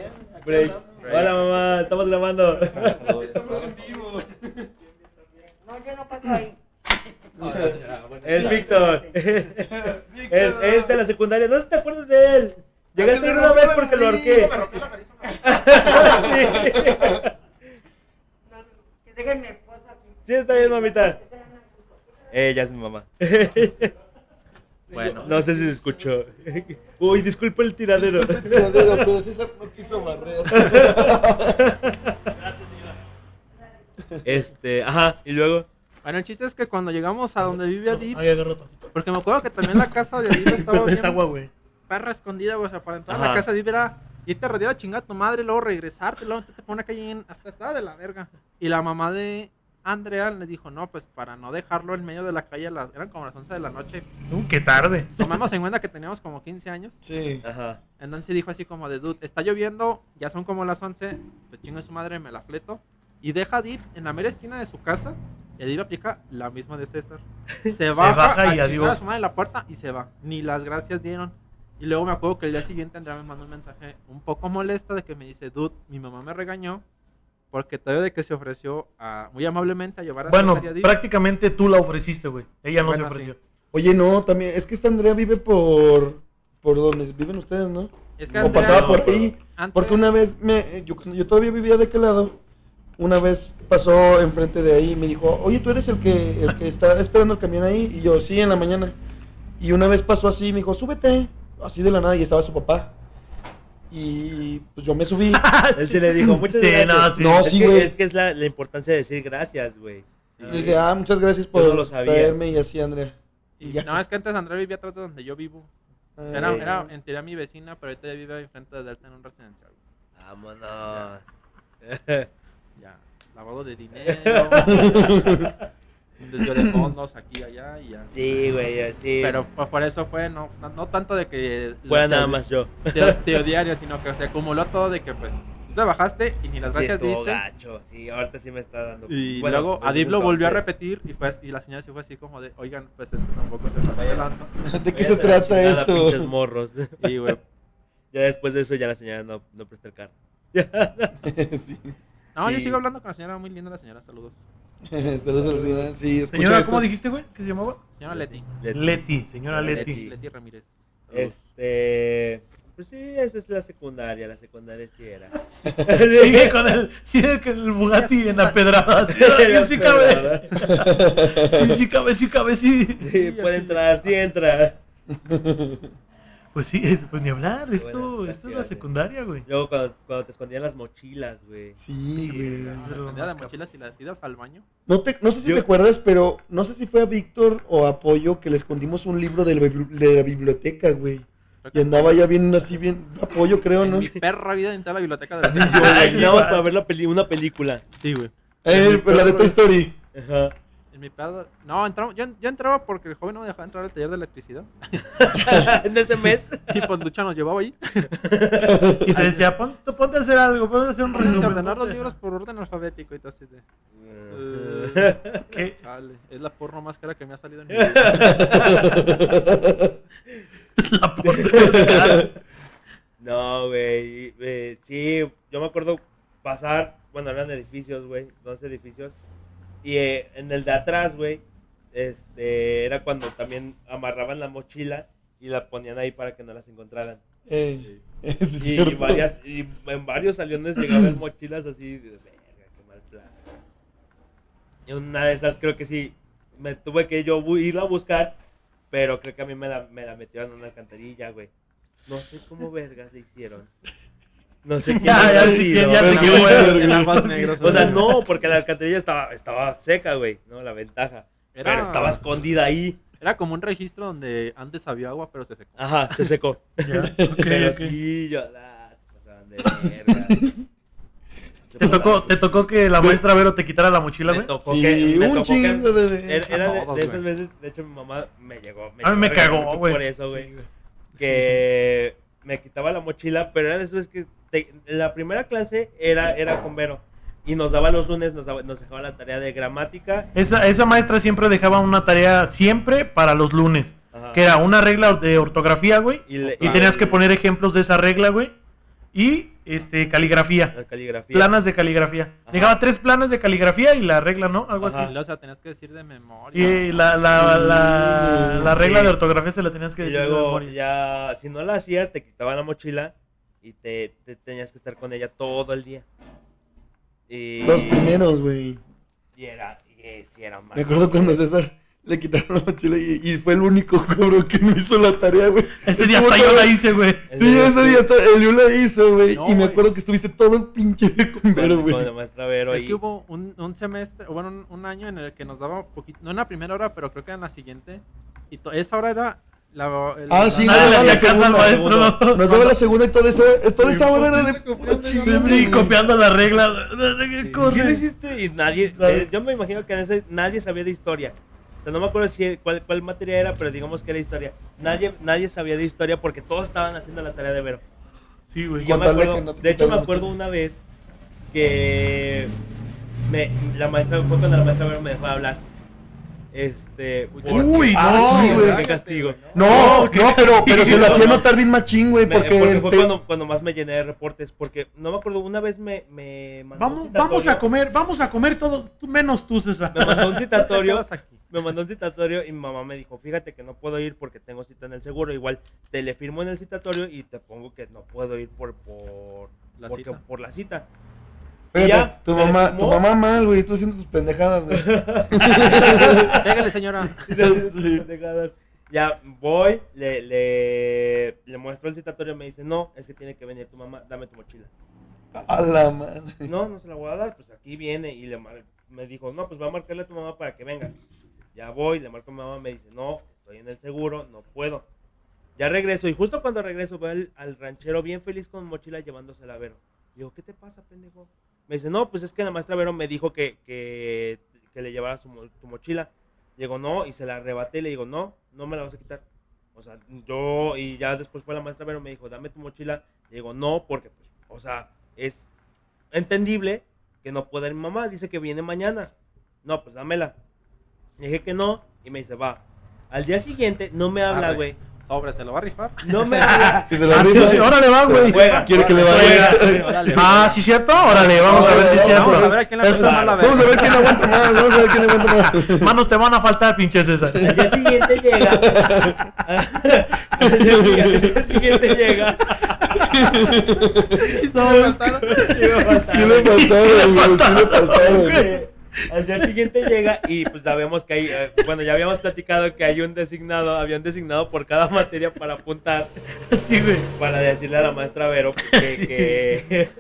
Break. Hola mamá, estamos grabando. No, yo no paso ahí. Es Víctor. Es, es de la secundaria. No sé si te acuerdas de él. Llegaste una vez porque lo ahorqué. Sí, está bien, mamita. Ella es mi mamá. Bueno, No sé si se escuchó. Uy, disculpa el tiradero. Tiradero, pero César no quiso barrer. Este, ajá, y luego. bueno, el chiste es que cuando llegamos a donde vive Adip, Ay, agarro tantito. porque me acuerdo que también la casa de Adip estaba bien Es agua, güey. perra escondida, güey, o sea, para entrar a la casa de Adip era irte a retirar a chingar a tu madre, luego regresarte, luego te pones calle en, hasta estaba de la verga. Y la mamá de Andrea le dijo, no, pues para no dejarlo en medio de la calle, a las- eran como las 11 de la noche. Uh, qué tarde. Tomamos en cuenta que teníamos como 15 años. Sí. Ajá. Entonces dijo así como de, dude, está lloviendo, ya son como las 11, pues chingo su madre, me la fleto. Y deja a Dip en la mera esquina de su casa. Y Dip aplica la misma de César. Se baja, baja a y chingar adiós. a su madre en la puerta y se va. Ni las gracias dieron. Y luego me acuerdo que el día siguiente Andrea me mandó un mensaje un poco molesta de que me dice, dude, mi mamá me regañó porque todavía de que se ofreció a- muy amablemente a llevar a Bueno, prácticamente tú la ofreciste, güey. Ella no Bueno, se ofreció. Oye, no, también, es que esta Andrea vive por, por donde viven ustedes, ¿no? Es que O Andrea- pasaba por ahí. Andrea- Porque una vez, me, yo, yo todavía vivía de aquel lado, una vez pasó enfrente de ahí y me dijo, oye, tú eres el que, el que está esperando el camión ahí. Y yo, sí, en la mañana. Y una vez pasó así y me dijo, súbete. Así de la nada y estaba su papá. Y pues yo me subí. Él sí le dijo, muchas Sí, gracias. no, sí. No, es, sí, que, güey. es que es la, la importancia de decir gracias, güey. Y dije, ah, muchas gracias por no lo sabía. traerme y así, Andrea. y- y ya. no, es que antes Andrea vivía atrás de donde yo vivo. Ah, Era, Sí. era en teoría mi vecina, pero ahorita ya vive enfrente de Delta en un residencial. Vámonos. Ya, lavado de dinero, un desvío de fondos aquí y allá y ya. Sí, güey, así. Pero pues, por eso fue, no, no, no tanto de que... fuera nada más yo. Te, sino que se acumuló todo de que pues tú te bajaste y ni las Sí, gracias diste. gacho, sí, ahorita sí me está dando. Y Bueno, luego desde Adib lo volvió a repetir y pues y la señora sí fue así como de, oigan, pues esto tampoco se pasó de lanza. ¿De qué se trata chingada, esto? pinches morros. Y güey, ya después de eso ya la señora no, no presta el carro. sí. no, yo sigo hablando con la señora, muy linda la señora, saludos. Señora. Sí, escucha Señora, esto. ¿cómo dijiste, güey? ¿Qué se llamaba? Señora Leti. Leti, señora Leti. Leti. Leti Ramírez. Saludos. Este. Pues sí, esa es la secundaria. La secundaria sí era. Sigue con el, sigue con el Bugatti en la pedrada. Sí, La sí cabe. Sí, sí cabe, sí cabe, sí. Sí, puede entrar, sí entra. Pues sí, es- pues ni hablar. Esto, esto es la canciones. secundaria, güey. Luego cuando, cuando te escondían las mochilas, güey. Sí, güey. Eso La era lo escondida de más mochilas y las idas al baño. No, te, no sé si Yo- te acuerdas, pero no sé si fue a Víctor o a Apoyo que le escondimos un libro de la, bibli- de la biblioteca, güey. Y andaba ya bien, así bien, Apoyo creo, En ¿no? mi perra vida a la biblioteca de la señora. yo, Ay, igual. para ver la peli una película. Sí, güey. Eh, la de Toy Story. Ajá. En mi perra. No, entramos, yo, yo entraba porque el joven no me dejaba entrar al taller de electricidad. en ese mes. Y pues Lucha nos llevaba ahí. Y te decía, ponte, ponte a hacer algo, ponte a hacer un resumen. ordenar los libros por orden alfabético y así de. Eh, eh, ¿Qué? chale, es la porno más cara que me ha salido en mi vida. La porra. No, güey. eh, sí, yo me acuerdo pasar, bueno, eran edificios, güey, dos edificios. Y eh, en el de atrás, güey, este, era cuando también amarraban la mochila y la ponían ahí para que no las encontraran. Eh, es Y, varias, y en varios saliones llegaban mochilas así, de, verga, qué mal plan. Y una de esas creo que sí, me tuve que yo irla a buscar, pero creo que a mí me la, me la metieron en una alcantarilla, güey. No sé cómo vergas le hicieron. No sé quién Ya, haya ya sé sido. O sea, no, porque la alcantarilla estaba, estaba seca, güey, ¿no? La ventaja. Era- Pero estaba escondida ahí. Era como un registro donde antes había agua, pero se secó. Ajá, se secó. Ya, ok, Pero ok. sí, yo, ah, se pasaban de. Se ¿Te tocó. ¿Te tocó que la maestra Vero te quitara la mochila, Me güey? tocó Sí, que. Me un tocó chingo que, de Era, veces. era de, de esas veces, de hecho, mi mamá me llegó. A mí me cagó, güey. Por eso, Sí, güey. que me quitaba la mochila, pero era de esas veces que te- la primera clase era, era con Vero. Y nos daba los lunes, nos, daba- nos dejaba la tarea de gramática. Esa, esa maestra siempre dejaba una tarea siempre para los lunes. Ajá. Que era una regla de ortografía, güey. Y le- Y tenías que poner ejemplos de esa regla, güey. Y este caligrafía. la caligrafía. Planas de caligrafía. Ajá. Dejaba tres planas de caligrafía y la regla, ¿no? Algo Ajá. así. O sea, tenías que decir de memoria. Y la, la, la, la regla Sí. de ortografía se la tenías que Y decir de memoria. ya, si no la hacías, te quitaban la mochila y te, te tenías que estar con ella todo el día. Y, Los primeros, güey. Y era, y sí era mal. Me acuerdo cuando César le quitaron la mochila y, y fue el único cabrón que no hizo la tarea, güey. Ese día hasta yo la hice, güey. Sí, ese día hasta el Liu la hizo, güey. No, y me güey. acuerdo que estuviste todo el pinche de con Vero, Con, con güey. Vero. Es y- que hubo un, un semestre, o bueno, un, un año en el que nos daba poquito, no en la primera hora, pero creo que en la siguiente. Y to- esa hora era la. el- Ah, la- sí, Nadie le hacía caso al maestro, ¿no? Nos daba la segunda y toda esa, toda esa hora era de pura Y chingada. copiando la regla. Lo hiciste y nadie, eh, yo me imagino que en ese nadie sabía de historia. O sea, no me acuerdo si cuál, cuál materia era, pero digamos que era historia. Nadie, nadie sabía de historia porque todos estaban haciendo la tarea de Vero. Sí, güey. Yo me acuerdo- que no de hecho, me acuerdo mucho. una vez que me, la maestra fue cuando la maestra Vero me dejó de hablar. Este, Uy, Ah, no, sí, güey. qué castigo. No, no, pero, pero se lo hacía No. notar bien machín, güey, Me- porque... porque fue te- cuando, cuando más me llené de reportes. Porque no me acuerdo, una vez me, me mandó un Vamos, vamos a comer, vamos a comer todo, tú- menos tú, César. Me mandó un Te citatorio. Me mandó un citatorio y mi mamá me dijo, fíjate que no puedo ir porque tengo cita en el seguro. Igual te le firmo en el citatorio y te pongo que no puedo ir por, por, La porque- cita. por la cita. Fíjate, ya, tu mamá, tu mamá mal, güey, tú haciendo tus pendejadas, güey. Pégale, señora. Sí. Pendejadas. Ya voy, le, le, le muestro el citatorio y me dice, no, es que tiene que venir tu mamá, dame tu mochila. A la madre. No, no se la voy a dar, pues aquí viene y le mar- me dijo, no, pues va a marcarle a tu mamá para que venga. Ya voy, le marco a mi mamá, me dice, no, estoy en el seguro, no puedo. Ya regreso y justo cuando regreso veo al, ranchero bien feliz con mochila llevándose a Vero. Digo, ¿qué te pasa, pendejo? Me dice, no, pues es que la maestra Vero me dijo que, que, que le llevara su, tu mochila. Digo, no, y se la arrebaté le digo, no, no me la vas a quitar. O sea, yo, y ya después fue la maestra Vero, me dijo, dame tu mochila. Digo, no, porque, pues, o sea, es entendible que no pueda ir mi mamá. Dice que viene mañana. No, pues dámela. Le dije que no, y me dice, va. Al día siguiente no me habla, Arre. güey. Sobre, ¿se lo va a rifar? No me habla. Si se lo Ah, sí, rifa, sí, órale, va, güey. Juega. Quiere que le Juega. vaya. Órale. Ah, ¿sí cierto? Órale, vamos a ver si es Vamos cierto. Vamos a ver a quién le presta más la Vamos a ver quién aguanta más, vamos a ver quién aguanta más. Manos te van a faltar, pinche César. Al día siguiente llega. Al día siguiente- al día siguiente llega. No. Sí le faltaron, güey, sí le faltaron. Eh, Al día siguiente llega y pues sabemos que hay, eh, bueno, ya habíamos platicado que hay un designado, había un designado por cada materia para apuntar, Sí, güey. para decirle a la maestra Vero que, que,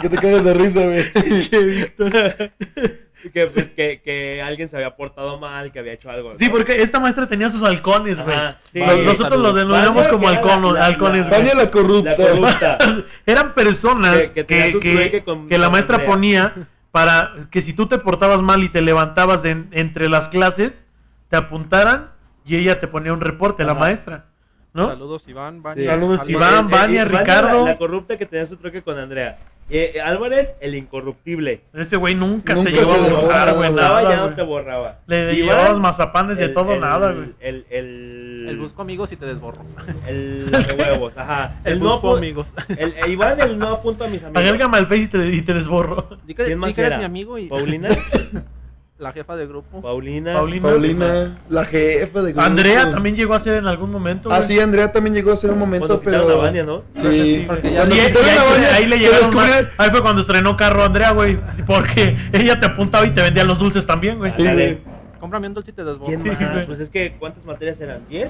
Que te cagas de risa, güey. que, pues, que, que alguien se había portado mal, que había hecho algo. Sí, ¿no? porque esta maestra tenía sus halcones, güey. Sí. Nosotros los denominamos como la- halcones, la- güey. Vania la corrupta. La corrupta. Eran personas Que- que que, con- la maestra Andrea. ponía para que si tú te portabas mal y te levantabas de en- entre las clases, te apuntaran y ella te ponía un reporte, la maestra. ¿no? Saludos, Iván. Vania, Sí. Saludos. Iván, Vania, Ricardo. La, la corrupta que tenía su trueque con Andrea. Eh, eh, Álvarez, el incorruptible. Ese güey nunca, Nunca te llegó a borrar, nada, güey. Borraba, ya nada, no te borraba. Le Iván, llevabas mazapanes de el- todo, el- nada, güey. El, el, El busco amigos y te desborro. El de huevos, ajá. El, El, no busco apu- amigos. el, el Iván, el no apunto a mis amigos. Agrégame al Face y te, y te desborro. ¿Quién más que eres era? mi amigo y. ¿Paulina? La jefa de grupo. Paulina. Paulina. Paulina, la jefa de grupo. Andrea también llegó a ser en algún momento. Ah, güey. sí, Andrea también llegó a ser un momento, Cuando pero. a Vania, ¿no? Sí, sí, porque ya- Cuando Y- y quitaron ahí, le llegaron más- ahí fue cuando estrenó carro Andrea, güey. Porque ella te apuntaba y te vendía los dulces también, güey. Sí, güey. Cómprame un dulce y te. ¿Quién Sí. Pues es que, ¿cuántas materias eran? ¿10?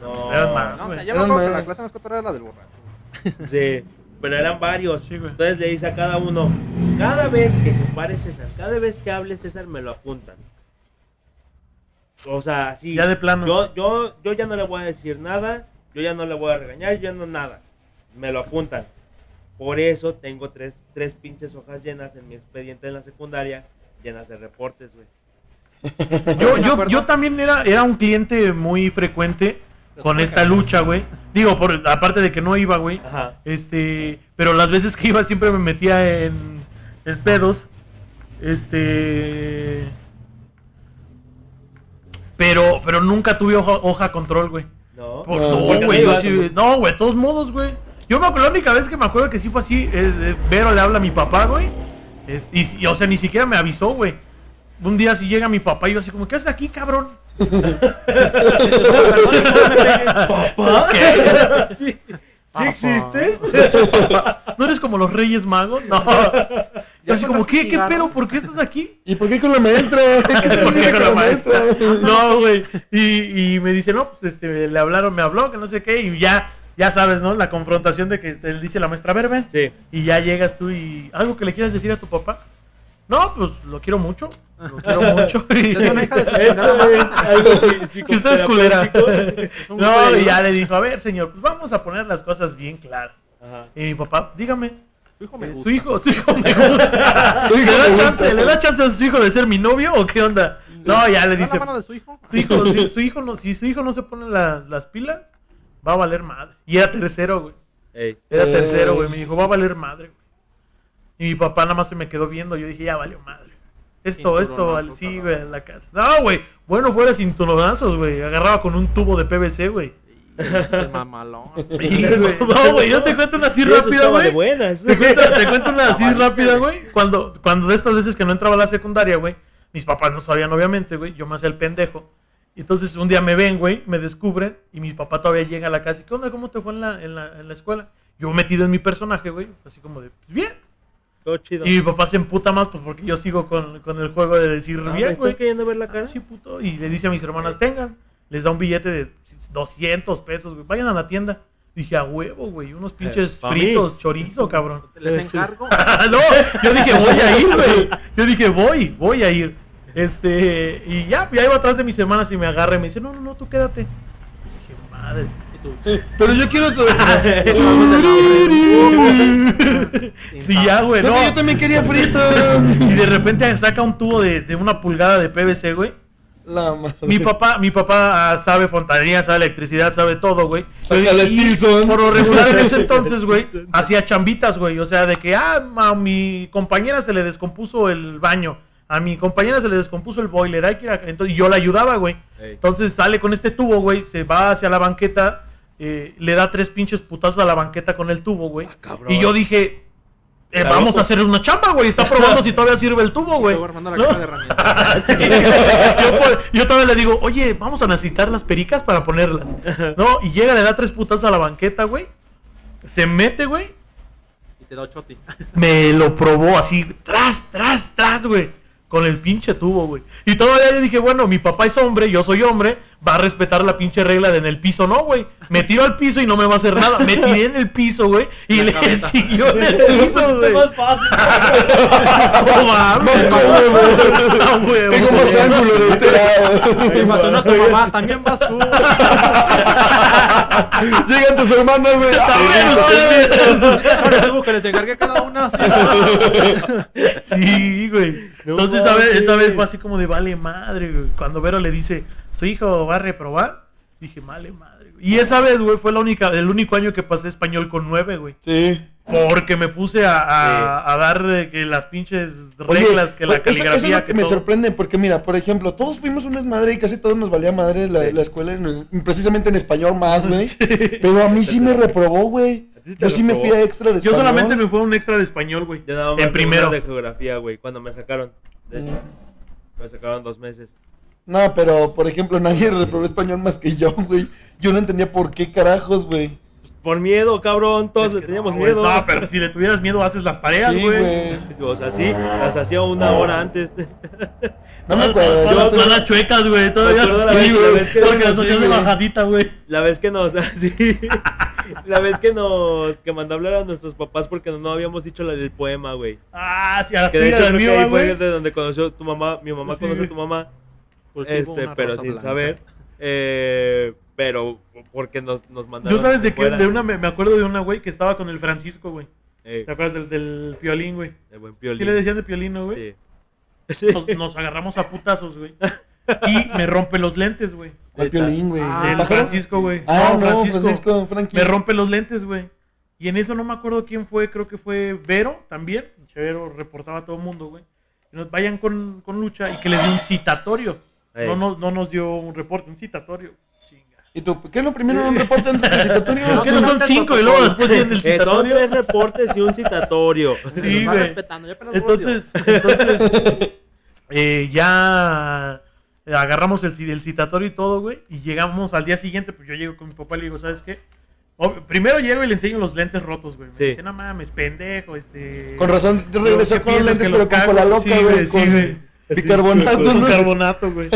No. Eran más. No, o sea, yo me acuerdo que la clase más cotorra era la del borracho. Sí, pero eran varios. Sí, güey. Entonces le dice a cada uno, cada vez que se pare César, cada vez que hable César me lo apuntan. O sea, así. Ya de plano. Yo, yo, yo ya no le voy a decir nada, yo ya no le voy a regañar, yo ya no nada. Me lo apuntan. Por eso tengo tres, tres pinches hojas llenas en mi expediente en la secundaria, llenas de reportes, güey. Yo, yo, yo también era, era un cliente muy frecuente con esta lucha, güey. Digo, por, aparte de que no iba, güey. Ajá. Este, pero las veces que iba siempre me metía en, en pedos. Este. Pero, pero nunca tuve hoja, hoja control, güey. No. Por- No, güey, no güey. no, güey, de todos modos, güey. Yo me acuerdo, la única vez que me acuerdo que sí fue así, es, eh, Vero le habla a mi papá, güey. Es- y, y, o sea, ni siquiera me avisó, güey. Un día si llega mi papá y yo así como, ¿qué haces aquí, cabrón? ¿Papá? ¿Qué? ¿Sí, ¿Sí existes? ¿No eres como los Reyes Magos? No. Yo así como, ¿qué, qué pedo? ¿Por qué estás aquí? ¿Y por qué con la maestra? ¿Qué estás ¿Por qué con la maestra? maestra? No, güey. Y, y me dice, no, pues este, le hablaron, me habló, que no sé qué, y ya, ya sabes, ¿no? La confrontación de que te dice la maestra, a ver, ven. Sí. Y ya llegas tú y algo que le quieras decir a tu papá. No, pues lo quiero mucho. Lo quiero mucho. Es una hija de su Esto chingada es madre. algo así, que usted es culera. No, y ya le dijo, a ver, señor, pues vamos a poner las cosas bien claras. Ajá. Y mi papá, dígame, Su hijo me eh, gusta. su hijo, su hijo me gusta. Su hijo ¿Le, me da gusta. chance, ¿Le da chance a su hijo de ser mi novio o qué onda? No, ya le ¿Da dice, la mano de su hijo? su hijo, si su hijo no, si su hijo no se pone las, las pilas, va a valer madre. Y era tercero, güey. Ey. Era tercero, güey. Me dijo, va a valer madre, güey. Y mi papá nada más se me quedó viendo. Yo dije, ya valió madre. Esto, esto, vale. Sí, güey, en la casa. No, güey. Bueno, fuera cinturonazos, güey. Agarraba con un tubo de PVC, güey. Mamalón. Güey, No, güey, yo te cuento una así rápida, güey. Te cuento, te cuento una así rápida, güey. güey. Cuando, cuando de estas veces que no entraba a la secundaria, güey, mis papás no sabían, obviamente, güey. Yo me hacía el pendejo. Y entonces un día me ven, güey, me descubren y mi papá todavía llega a la casa y ¿qué onda? ¿Cómo te fue en la, en la, en la escuela? Yo metido en mi personaje, güey, así como de, pues bien. Todo chido. Y mi papá se emputa más pues porque yo sigo con, con el juego de decir Ah, ¿me bien, güey. queriendo ver la cara? Ah, sí, puto. Y le dice a mis hermanas, tengan. Les da un billete de 200 pesos, güey. Vayan a la tienda. Dije, a huevo, güey. Unos pinches pa' mí. fritos, chorizo, cabrón. Les encargo. no, yo dije, voy a ir, güey. Yo dije, voy, voy a ir. Este, y ya, ya iba atrás de mis hermanas y me agarra y me dice, no, no, no, tú quédate. Dije, madre. Pero yo quiero. y ya, güey, no. Yo también quería fritos. Y de repente saca un tubo de, de una pulgada de PVC, güey. La madre. Mi papá, mi papá ah, sabe fontanería, sabe electricidad, sabe todo, güey. Y. Por lo regular en ese entonces, güey, hacía chambitas, güey. O sea, de que, ah, a mi compañera se le descompuso el baño. A mi compañera se le descompuso el boiler. Hay que ir a- Entonces, y yo la ayudaba, güey. Ey. Entonces sale con este tubo, güey. Se va hacia la banqueta. Eh, le da tres pinches putazos a la banqueta con el tubo, güey. Ah, y yo dije, eh, vamos loco. a hacer una chamba, güey. Está probando si todavía sirve el tubo, güey. Sí. yo, todavía le digo, oye, vamos a necesitar las pericas para ponerlas. No, y llega, le da tres putas a la banqueta, güey. Se mete, güey. Y te da choti. Me lo probó así, tras, tras, tras, güey. Con el pinche tubo, güey. Y todavía le dije, bueno, mi papá es hombre, yo soy hombre, va a respetar la pinche regla de en el piso, no, güey. Me tiro al piso y no me va a hacer nada. Me tiré en el piso, güey. Y La le cabeza. siguió en el piso, güey. más fácil. No mames. Más cómodo. Güey, Tengo más ángulo de este lado. Y más una tu mamá, también vas tú. Llegan tus hermanas, güey. También ustedes. Ahora tú que les encargué cada una. sí. Güey. Entonces esa vez, mames. esa vez fue así como de vale madre, güey. Cuando Vero le dice, su hijo va a reprobar, dije, vale madre, güey. Y esa vez, güey, fue la única, el único año que pasé español con nueve, güey. Sí. Porque me puse a, a, a dar de que las pinches Oye, reglas, que la eso- eso, caligrafía, es lo que, me todo. sorprende, porque mira, por ejemplo, todos fuimos un desmadre y casi todos nos valía madre la, la escuela, en- precisamente en español más, güey. Pero a mí sí me reprobó, güey. ¿A Yo sí me fui a extra de Yo español. solamente me fue un extra de español, güey. Yo nada más En primero. de geografía, güey, cuando me sacaron. De hecho. Me sacaron dos meses. No, pero por ejemplo, nadie reprobó español más que yo, güey. Yo no entendía por qué carajos, güey. Por miedo, cabrón, todos Es le que teníamos no, güey. miedo. No, pero si le tuvieras miedo, haces las tareas, Sí, güey. güey. O sea, sí, las hacía una hora antes. No me acuerdo. Yo todas las chuecas, güey. Todavía Me acuerdo la sí, güey. Porque las hacías de bajadita, güey. La vez que nos, sí, la vez que nos, que mandó a hablar a nuestros papás porque no, no habíamos dicho la del poema, güey. Ah, sí, a la Que de hecho mío, ahí fue güey. de donde conoció tu mamá, mi mamá Sí, conoce güey. a tu mamá, Cultivo este, una pero rosa sin blanca. saber, eh, pero porque nos, nos mandaron. Yo sabes de qué, de una, me, me acuerdo de una, güey, que estaba con el Francisco, güey. Eh, ¿Te acuerdas del, del piolín, güey? el buen ¿Qué piolín. le decían de piolino, güey? Sí. Nos, nos agarramos a putazos, güey. Y me rompe los lentes, güey. ¿Cuál piolín, güey? Ah, El. Francisco, güey. Ah, no, Francisco, Frankie. Me rompe los lentes, güey. Y en eso no me acuerdo quién fue, creo que fue Vero también. Vero reportaba a todo el mundo, güey. Y nos vayan con, con lucha y que les dio un citatorio. Ey. No, nos- no nos dio un reporte, un citatorio. ¿Y tú? ¿Qué es lo primero en un reporte antes del citatorio? ¿Por qué no son cinco y luego después viene el Eh, son citatorio? tres reportes y un citatorio. Sí, güey. respetando, yo Entonces, entonces eh, ya agarramos el, ci- el citatorio y todo, güey. Y llegamos al día siguiente, pues yo llego con mi papá y le digo, ¿sabes qué? Ob- primero llego y le enseño los lentes rotos, güey. Me Sí. dice, no mames, pendejo, este... Con razón, ¿Qué regresó con piensas lentes, que pero los con cola loca, Sí, güey. güey, sí, con güey. Bicarbonato, Con ¿no? carbonato, güey.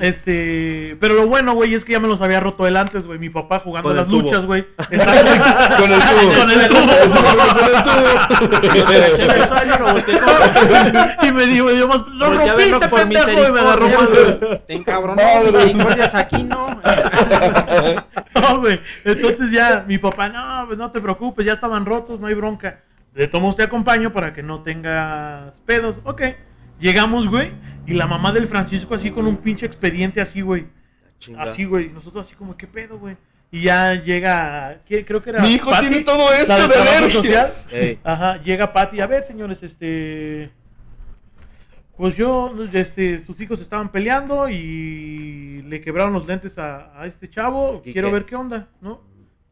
Este, pero lo bueno, güey, es que ya me los había roto él antes, güey. Mi papá jugando Con las luchas, güey. Estaba Con el tubo. con el tubo. Y me dijo, me dio más, lo verlo rompiste, pendejo, y me agarró más, güey. Se encabronó. Misericordias aquí, ¿no? No, güey. Entonces ya mi papá, no, pues no te preocupes, ya estaban rotos, no hay bronca. De todos te acompaño para que no tengas pedos. Ok. Llegamos, güey. Y la mamá del Francisco así con un pinche expediente así, güey. Así, güey. Y nosotros así como, ¿qué pedo, güey? Y ya llega, ¿qué? creo que era... Mi hijo Patty, tiene todo esto de alergias. Ajá, llega Patty, a ver, señores, este... Pues yo, este, sus hijos estaban peleando y le quebraron los lentes a, a este chavo. ¿Y Quiero qué? ver qué onda, ¿no?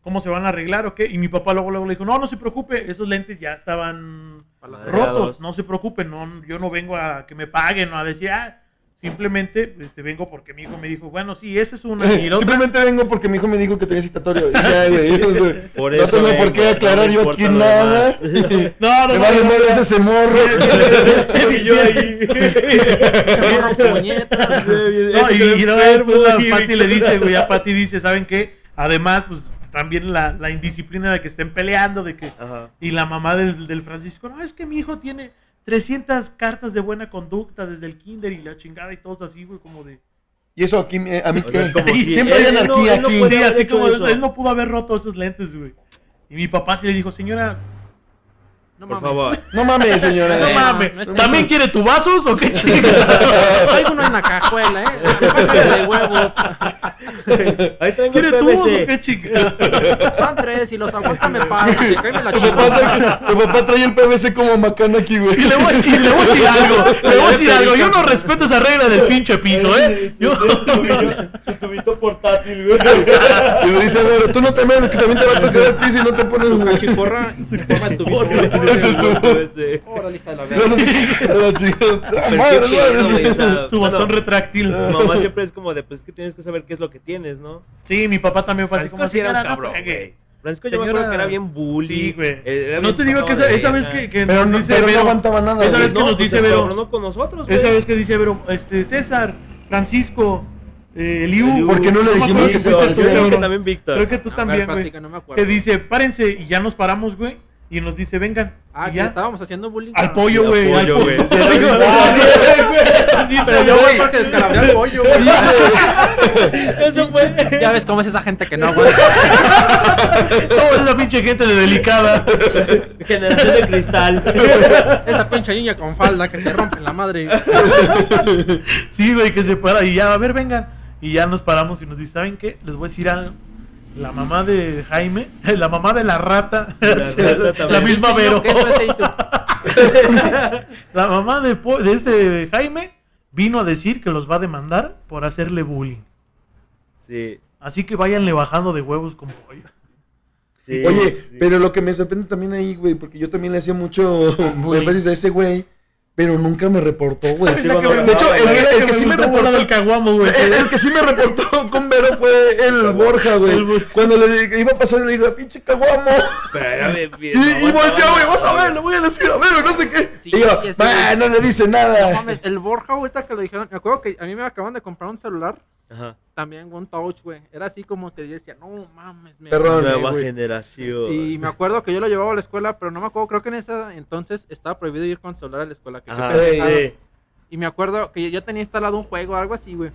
¿Cómo se van a arreglar o qué? Y mi papá luego, luego le dijo, no, no se preocupe, esos lentes ya estaban rotos, no se preocupen, no, yo no vengo a que me paguen o a decir, ah, simplemente este, vengo porque mi hijo me dijo, bueno, sí, esa es una. Y otra- Simplemente vengo porque mi hijo me dijo que tenía citatorio. Y ya, güey. Por no eso tengo por qué aclarar no yo aquí nada. No, no, Me no, vale no, no, ese morro. y yo ahí. Morro puñetas. No, Ese y, y luego enfermo, después la güey. Pati le dice, güey, a Pati dice, ¿saben qué? Además, pues también la, la indisciplina de que estén peleando, de que... Ajá. Y la mamá del, del Francisco, no, es que mi hijo tiene 300 cartas de buena conducta desde el kinder y la chingada y todos así, güey, como de... Y eso aquí, eh, a mí O sea, es que. como si Siempre hay anarquía él no aquí. Sí, así como él no pudo haber roto esos lentes, güey. Y mi papá sí le dijo, señora, No Por mames. favor. No mames, señora. no mames, no ¿también quiere tu vasos o qué chingada? Traigo uno en la cajuela, ¿eh? Bájale de huevos. Ahí traigo el ¿Quiere tubos o qué chingada? Van tres y los aguanta me pago. Se cae me la Tu papá, chingada. saca- tu papá trae el PVC como macana aquí, güey. Y le voy a decir, le voy a decir algo, le voy a decir algo. Yo no respeto esa regla del pinche piso, ¿eh? Yo... Su tubito- su portátil, güey. Y le dice, a ver, tú no te metes que también te va a tocar a ti si no te pones, güey. Chiporra y forma el tubito. Órale, hija de la verga. no si- Su bastón bueno, retráctil. Mamá siempre es como de, pues es que tienes que saber qué es lo que tienes, ¿no? Sí, mi papá también fue así Francisco como sí era un "Señora, no cabrón, pegue". güey. Francisco yo me Señora- acuerdo que era bien bully. Sí, güey. eh, No te digo que esa, vez que, que Pero nos no- dice pero no aguantaba nada, Esa vez que No, nos pues dice Vero. encabronó con nosotros, güey. Esa vez que dice Vero, este, César, Francisco, eh, Eliu. Eliu. ¿Por qué no le me dijimos que si se fuiste tú, Creo que también Víctor. Creo que tú también, güey. no me. Que dice, párense, y ya nos paramos, güey. Y nos dice, vengan. Ah, y que ya. estábamos haciendo bullying. Al pollo, güey. al pollo, güey. pollo. Sí, güey. Pero yo voy porque descalabré al pollo, güey. Eso fue. Ya ves cómo es esa gente que no aguanta. Toda esa pinche gente de delicada. Generación de cristal. Esa pinche niña con falda que se rompe en la madre. Sí, güey, que se para. Y ya, a ver, vengan. Y ya nos paramos y nos dice, ¿saben qué? Les voy a decir algo. La mamá de Jaime, la mamá de la rata, rata la misma Vero. La mamá de, de este Jaime vino a decir que los va a demandar por hacerle bullying. Sí. Así que váyanle bajando de huevos con pollo. sí, Oye, sí. pero lo que me sorprende también ahí, güey, porque yo también le hacía mucho énfasis a ese güey. Pero nunca me reportó, güey. Sí, De hecho, el, el que sí me reportó del caguamo, güey. El, el que sí me reportó con Vero fue el Borja, güey. Cuando le iba pasando le digo, pinche caguamo. Pero era bien, Y, y volteó, güey, vas a ver, le voy a decir a Vero, no sé qué. Sí, y yo, ese "Bah, güey. no le dice No nada. mames, el Borja ahorita que lo dijeron, me acuerdo que a mí me acaban de comprar un celular, Ajá. también un touch, güey. Era así como que yo decía, no mames, me Perrón. mamé, Nueva güey". generación. Y me acuerdo que yo lo llevaba a la escuela, pero no me acuerdo, creo que en ese entonces estaba prohibido ir con celular a la escuela. Que Ajá, sí. Y me acuerdo que yo tenía instalado un juego, algo así, güey.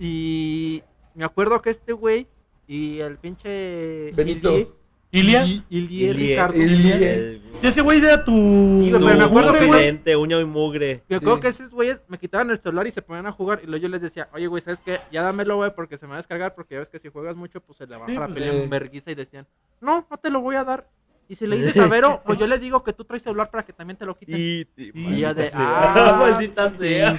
Y me acuerdo que este güey y el pinche... Benito. Ilia. Ilie Ilie. Ricardo. Ilie. El- Ese güey era tu. Sí, Tu pero me acuerdo que confidente, uña y mugre. Me acuerdo Sí. que esos güeyes me quitaban el celular y se ponían a jugar. Y luego yo les decía, oye, güey, ¿sabes qué? Ya dámelo, güey, porque se me va a descargar. Porque ya ves que si juegas mucho, pues se le baja Sí, la pues, pelea sí. en verguiza. Y decían, no, no te lo voy a dar. Y si le dices a Vero, pues yo le digo que tú traes celular para que también te lo quiten. Y, Y ya de, sea. ah, maldita sea.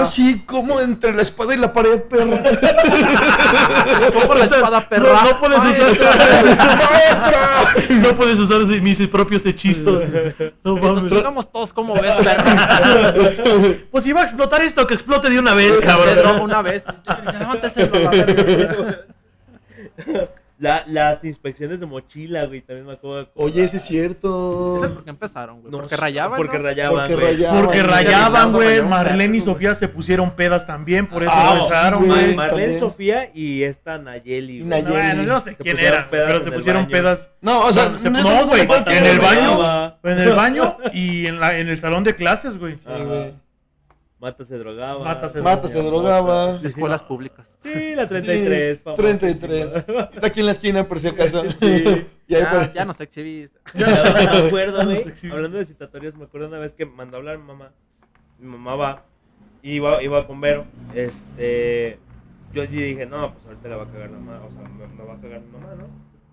Así como entre la espada y la pared, perro. Cojo la espada, perra. No, no puedes Maestra. usar. no puedes usar mis propios hechizos. No Nos mames. chingamos todos como ves, perra. Pues si va a explotar esto, que explote de una vez, cabrón. una vez. Levántese, la las inspecciones de mochila, güey, también me acuerdo. Oye, sí es cierto. ¿Sabes por qué empezaron, güey? No porque rayaban, Porque ¿no? rayaban, Porque güey. rayaban. Porque güey. rayaban, Marlene y. Sofía se pusieron pedas también, por eso Ah, empezaron, güey. Marlene, también. Sofía y esta Nayeli. Güey. Nayeli. Bueno, no sé Se quién era, pero se pusieron baño. pedas. No, o sea, Se- neta, no, güey, en el baño. En el baño y en, la, en el salón de clases, güey. Sí, güey. Mata se drogaba. Mata se Mata se drogaba. Escuelas públicas. Sí, la 33. Sí, famosa. 33. Está aquí en la esquina, por si acaso. Sí. Y ahí Ya, por- ya nos exhibiste. Ya me acuerdo, güey. Hablando de citatorios, me acuerdo una vez que mandó a hablar mi mamá. Mi mamá va. Y iba, iba con Vero. Este. Yo sí dije, no, pues ahorita la va a cagar la mamá. O sea, me, me va a cagar mi mamá, ¿no?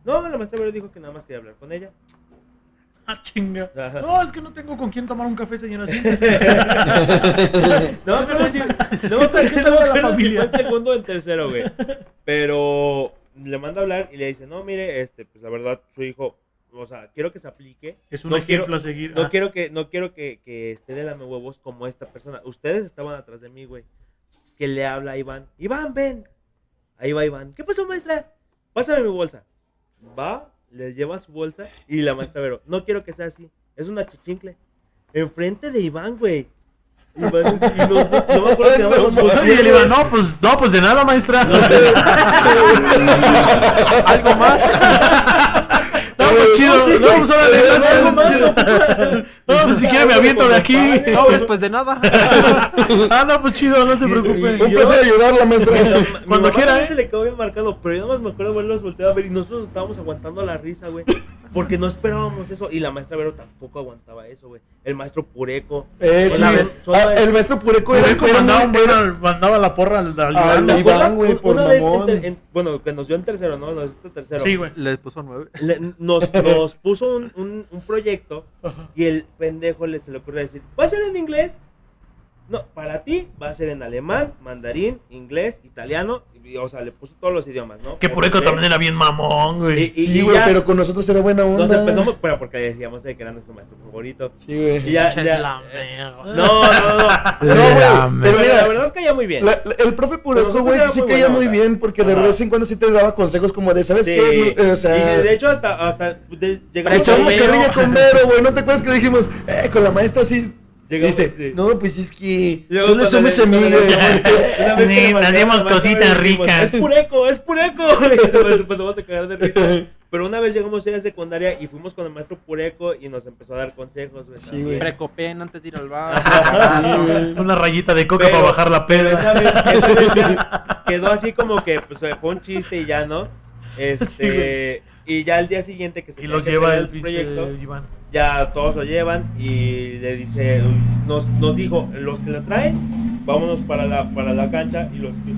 No, la maestra Vero dijo que nada más quería hablar con ella. Ah, chinga. No, es que no tengo con quién tomar un café, señora. Sí, No acuerdo si. No si Toda la familia. el segundo o el tercero, güey. Pero le manda a hablar y le dice, no, mire, este, pues la verdad, su hijo. O sea, quiero que se aplique. Es un no ejemplo quiero, a seguir. No Ah. quiero que, no quiero que, que esté de lame huevos como esta persona. Ustedes estaban atrás de mí, güey. Que le habla a Iván. Iván, ven. Ahí va Iván. ¿Qué pasó, maestra? Pásame mi bolsa. Va, le lleva su bolsa y la maestra Vero. No quiero que sea así. Es una chichincle. Enfrente de Iván, güey. Iván, y no me acuerdo que Y él iba, no, pues, no, pues de nada, maestra. ¿Algo más? No, pues chido. No, pues órale, Algo más, gracias. No, pues si quiere me aviento de aquí. Sobres, pues de nada. Ah, no, pues chido, no se Un preocupe. placer ayudarla, maestra. Cuando quiera, ¿eh? se le quedó bien marcado, pero yo nada más me acuerdo verlos voltear a ver y nosotros estábamos aguantando la risa, güey. Porque no esperábamos eso y la maestra Vero tampoco aguantaba eso, güey. El maestro Pureco. Eh, sí. Una vez, Ah, el maestro Pureco era, Pureco era mandaba, muy- un buen- mandaba la porra al, al Ah, Iván. Güey, por una vez, mamón. en ter- en- bueno, que nos dio en tercero, ¿no? Nos dio en tercero. Sí, güey. Le puso nueve. Le- nos, nos puso un, un, un proyecto y el pendejo le se le ocurre decir, ¿va a ser en inglés? No, para ti va a ser en alemán, mandarín, inglés, italiano, y, o sea, le puso todos los idiomas, ¿no? Que Pureco Portugués. también era bien mamón, güey. Y- y- Sí, güey, pero con nosotros era buena onda. Nos empezamos, pero porque decíamos de que era nuestro maestro favorito. Sí, güey. Y ya, ya- lamegos. No, no, no. No, güey, Pero mira, la verdad caía muy bien. La- la- el profe Pureco, güey, sí muy caía muy bien porque de vez en cuando sí te daba consejos como de, ¿sabes Sí. qué? O sea, y de hecho hasta, hasta de, llegamos Vero. carrilla con Vero, güey. ¿No te acuerdas que dijimos, eh, con la maestra sí? Llegamos, Dice, sí. no, pues es que Luego solo somos amigos. Sí, maestra, cositas ricas. Es pureco, es pureco. Y nos empezamos a cagar de risa. Pero una vez llegamos a la secundaria y fuimos con el maestro pureco y nos empezó a dar consejos, güey. Sí, güey. Precopen antes de ir al bar. Sí. Una rayita de coca Pero- para bajar la Pero esa peda. vez, esa vez ya quedó así como que pues, fue un chiste y ya, ¿no? Este, y ya el día siguiente que se Y lo lleva el proyecto, Iván. ya todos lo llevan y le dice, nos, nos dijo, los que lo traen, vámonos para la, para la cancha y los que,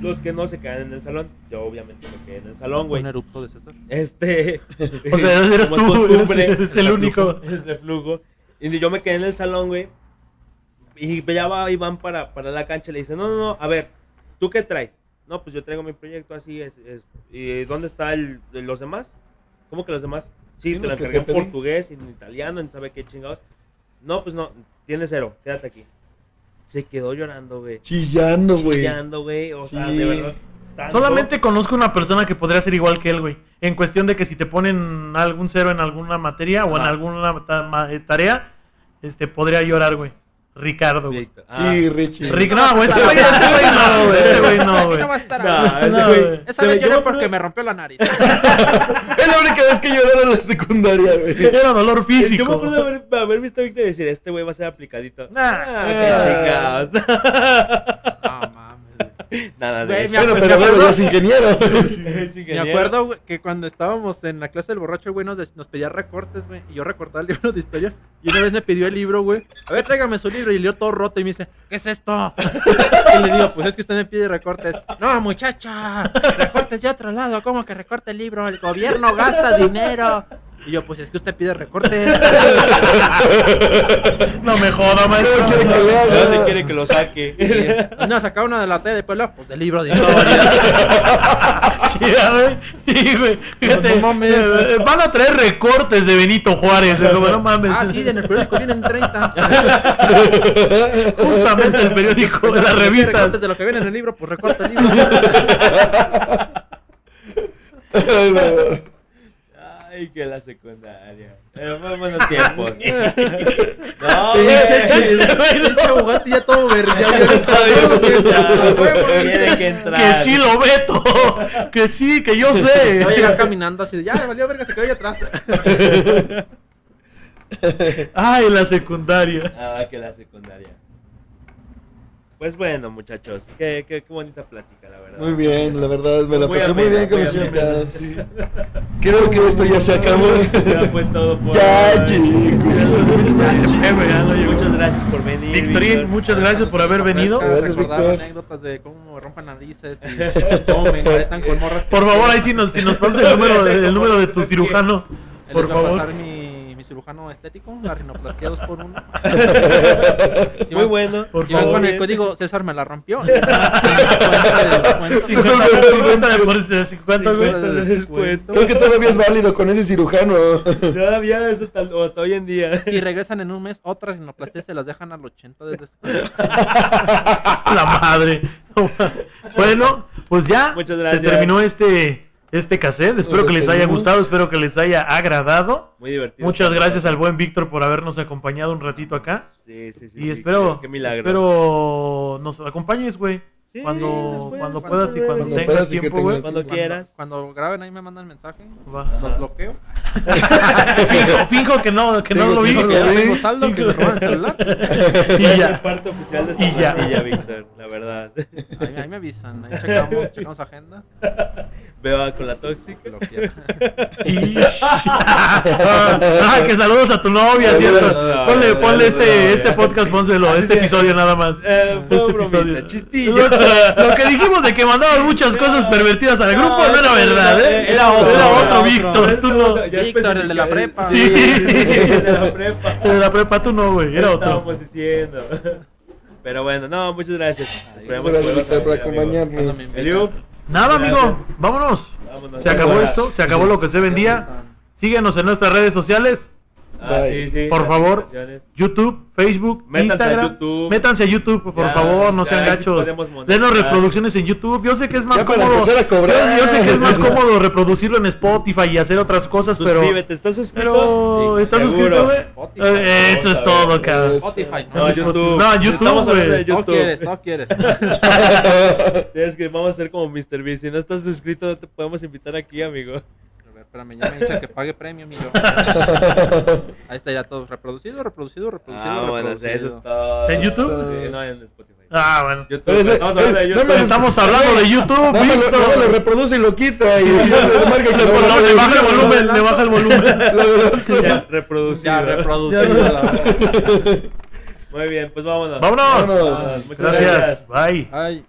los que no se quedan en el salón. Yo obviamente me quedé en el salón, güey. Un erupto de César. Este. O sea, eres tú, eres- eres el único. El reflujo. Y yo me quedé en el salón, güey. Y ya va Iván para, para la cancha y le dice: No, no, no, a ver, ¿tú qué traes? No, pues yo traigo mi proyecto así. Es, es- ¿Y dónde está el, los demás? ¿Cómo que los demás? Sí, te lo encargué en pedí. portugués, en italiano, en sabe qué chingados. No, pues no, tiene cero, quédate aquí. Se quedó llorando, güey. Chillando, güey. Chillando, güey. O sea, de verdad. tanto. Solamente conozco una persona que podría ser igual que él, güey. En cuestión de que si te ponen algún cero en alguna materia o en Ajá. alguna tarea, este podría llorar, güey. Ricardo, güey. Ah, Sí, Richie. Rick, no, güey, este güey, este güey no, güey. Este güey no, güey. No va a estar No, ahí. ese No, güey-. Esa vez lloré porque me rompió la nariz. Es la única vez que lloraron en la secundaria, güey. Era dolor Yo me físico. acuerdo de haber, haber visto a Víctor y decir, este güey va a ser aplicadito. Nah. Ah, qué chingados. No mames. Nada de Güey, eso. me Bueno, acuerdo- pero bueno, ya es ingeniero. Es Me acuerdo güey, que cuando estábamos en la clase del borracho, güey nos, nos pedía recortes, güey. Y yo recortaba el libro de historia. Y una vez me pidió el libro, güey. A ver, tráigame su libro. Y leo todo roto. Y me dice, ¿qué es esto? y le digo, pues es que usted me pide recortes. No, muchacha. Recortes de otro lado. ¿Cómo que recorte el libro? El gobierno gasta dinero. Y yo, pues es que usted pide recortes. No me joda, maestro. No quiere que le ¿De haga. dónde quiere que lo saque? Y no, sacaba una de la tele de pueblo. Pues del libro de historia. Sí, güey. Sí, güey. Fíjate, No mames. eh, van a traer recortes de Benito Juárez. eh, como, no mames. ah, sí, en el periódico vienen 30. Justamente el periódico, las Recortes revistas. de lo que viene en el libro, pues recorta el libro. Ay, que la secundaria. Pero fue buenos tiempos. No, Pinche jugante ya todo verdeado. Tiene que entrar. Que sí lo veto. Que sí, que yo sé. Va a llegar caminando así ya, valió verga, se quedó ahí atrás. Ay, la secundaria. Ah, que la secundaria. Pues bueno, muchachos, qué, qué, qué bonita plática, la verdad. Muy bien, la verdad, me la Muy pasé muy amena, bien con muy los invitados. Creo que esto ya se acabó. Ya fue todo por Ya llegó. Muchas gracias por venir. Victorín, Víctor. muchas gracias por haber venido. Gracias, recordar Víctor. anécdotas de cómo me rompan narices y cómo me engaretan con morras. Por favor, ahí sí nos, si nos pasas el número, de- el número de tu cirujano. Por favor. Cirujano estético, la rinoplastia 2 por 1 Muy bueno. Por Y van favor. con el código César me la rompió. 50 de descuento. César 50, me- 50 de por 50, güey. 50 de descuento. Creo que todavía es válido con ese cirujano. Todavía eso hasta, o hasta hoy en día. Si regresan en un mes, otra rinoplastia se las dejan al 80 de descuento. La madre. Bueno, pues ya Muchas gracias. se terminó este, este cassette. Espero Nos que les haya gustado, espero que les haya agradado. Muy divertido. Muchas gracias al buen Víctor por habernos acompañado un ratito acá. Sí, sí, sí. Y sí, espero, Qué, qué milagro. espero nos acompañes, güey. Sí, cuando después, cuando cuando puedas y cuando cuando tengas y tiempo, güey. Cuando Cuando- quieras. Cuando graben ahí me mandan mensaje. Va. Los bloqueo. Finjo, finjo que no, que no Finjo lo vi. que no ya lo vi. tengo saldo, que me roban el celular. Y ya. parte oficial de Y ya. pandilla, Víctor, la verdad. Ahí, ahí me avisan. Ahí checamos, checamos agenda. Veo con la tóxica. Y- ah, que saludos a tu novia, ¿cierto? No, Ponle, no, ponle no, este, no, este no. podcast, pónselo, este episodio nada más. Eh, fue Este bromita, chistillo. Lo, que dijimos de que mandaban muchas cosas pervertidas al grupo no era verdad, ¿eh? Era otro, Era otro, otro. Víctor, tú no. Víctor, el de la prepa. Sí, Sí. el de la prepa. El de la prepa tú no, güey, era otro. Estábamos diciendo. Pero bueno, no, muchas gracias. Esperemos gracias, por acompañarnos. Eliu, Nada, amigo, vámonos. vámonos. Se acabó esto, se acabó lo que se vendía. Síguenos en nuestras redes sociales. Ah, sí, sí, Por favor. YouTube, Facebook, Métanse a Instagram. YouTube. Métanse a YouTube, por Ya, favor, no ya, sean sí gachos. Denos reproducciones en YouTube. Yo sé que es más cómodo. a cobrar. Yo, yo sé que es más cómodo reproducirlo en Spotify y hacer otras cosas, pero. Suscríbete, ¿estás suscrito? Pero, Sí, ¿estás seguro. suscrito, güey? Spotify. Eh, Eso es todo, cabrón. Spotify, No, no. YouTube. No, YouTube. No quieres, no quieres. Tienes que vamos a ser como Mr. Beast. Si no estás suscrito, no te podemos invitar aquí, amigo. Espérame, ya me dice que pague premio, amigo. Ahí está ya todo reproducido, reproducido, reproducido. Ah, bueno, reproducido. eso es todo. ¿En YouTube? Sí, no, en Spotify. Ah, bueno. YouTube, ese- estamos hablando de eh, YouTube. no Estamos hablando de YouTube, más lo, lo reproduce y lo quita. Y y le marca que Le, baja el volumen, le baja el volumen. Ya, reproducido. Ya reproducido. Muy bien, pues vámonos. Vámonos. Vámonos. Muchas Gracias. gracias. Bye. Ay.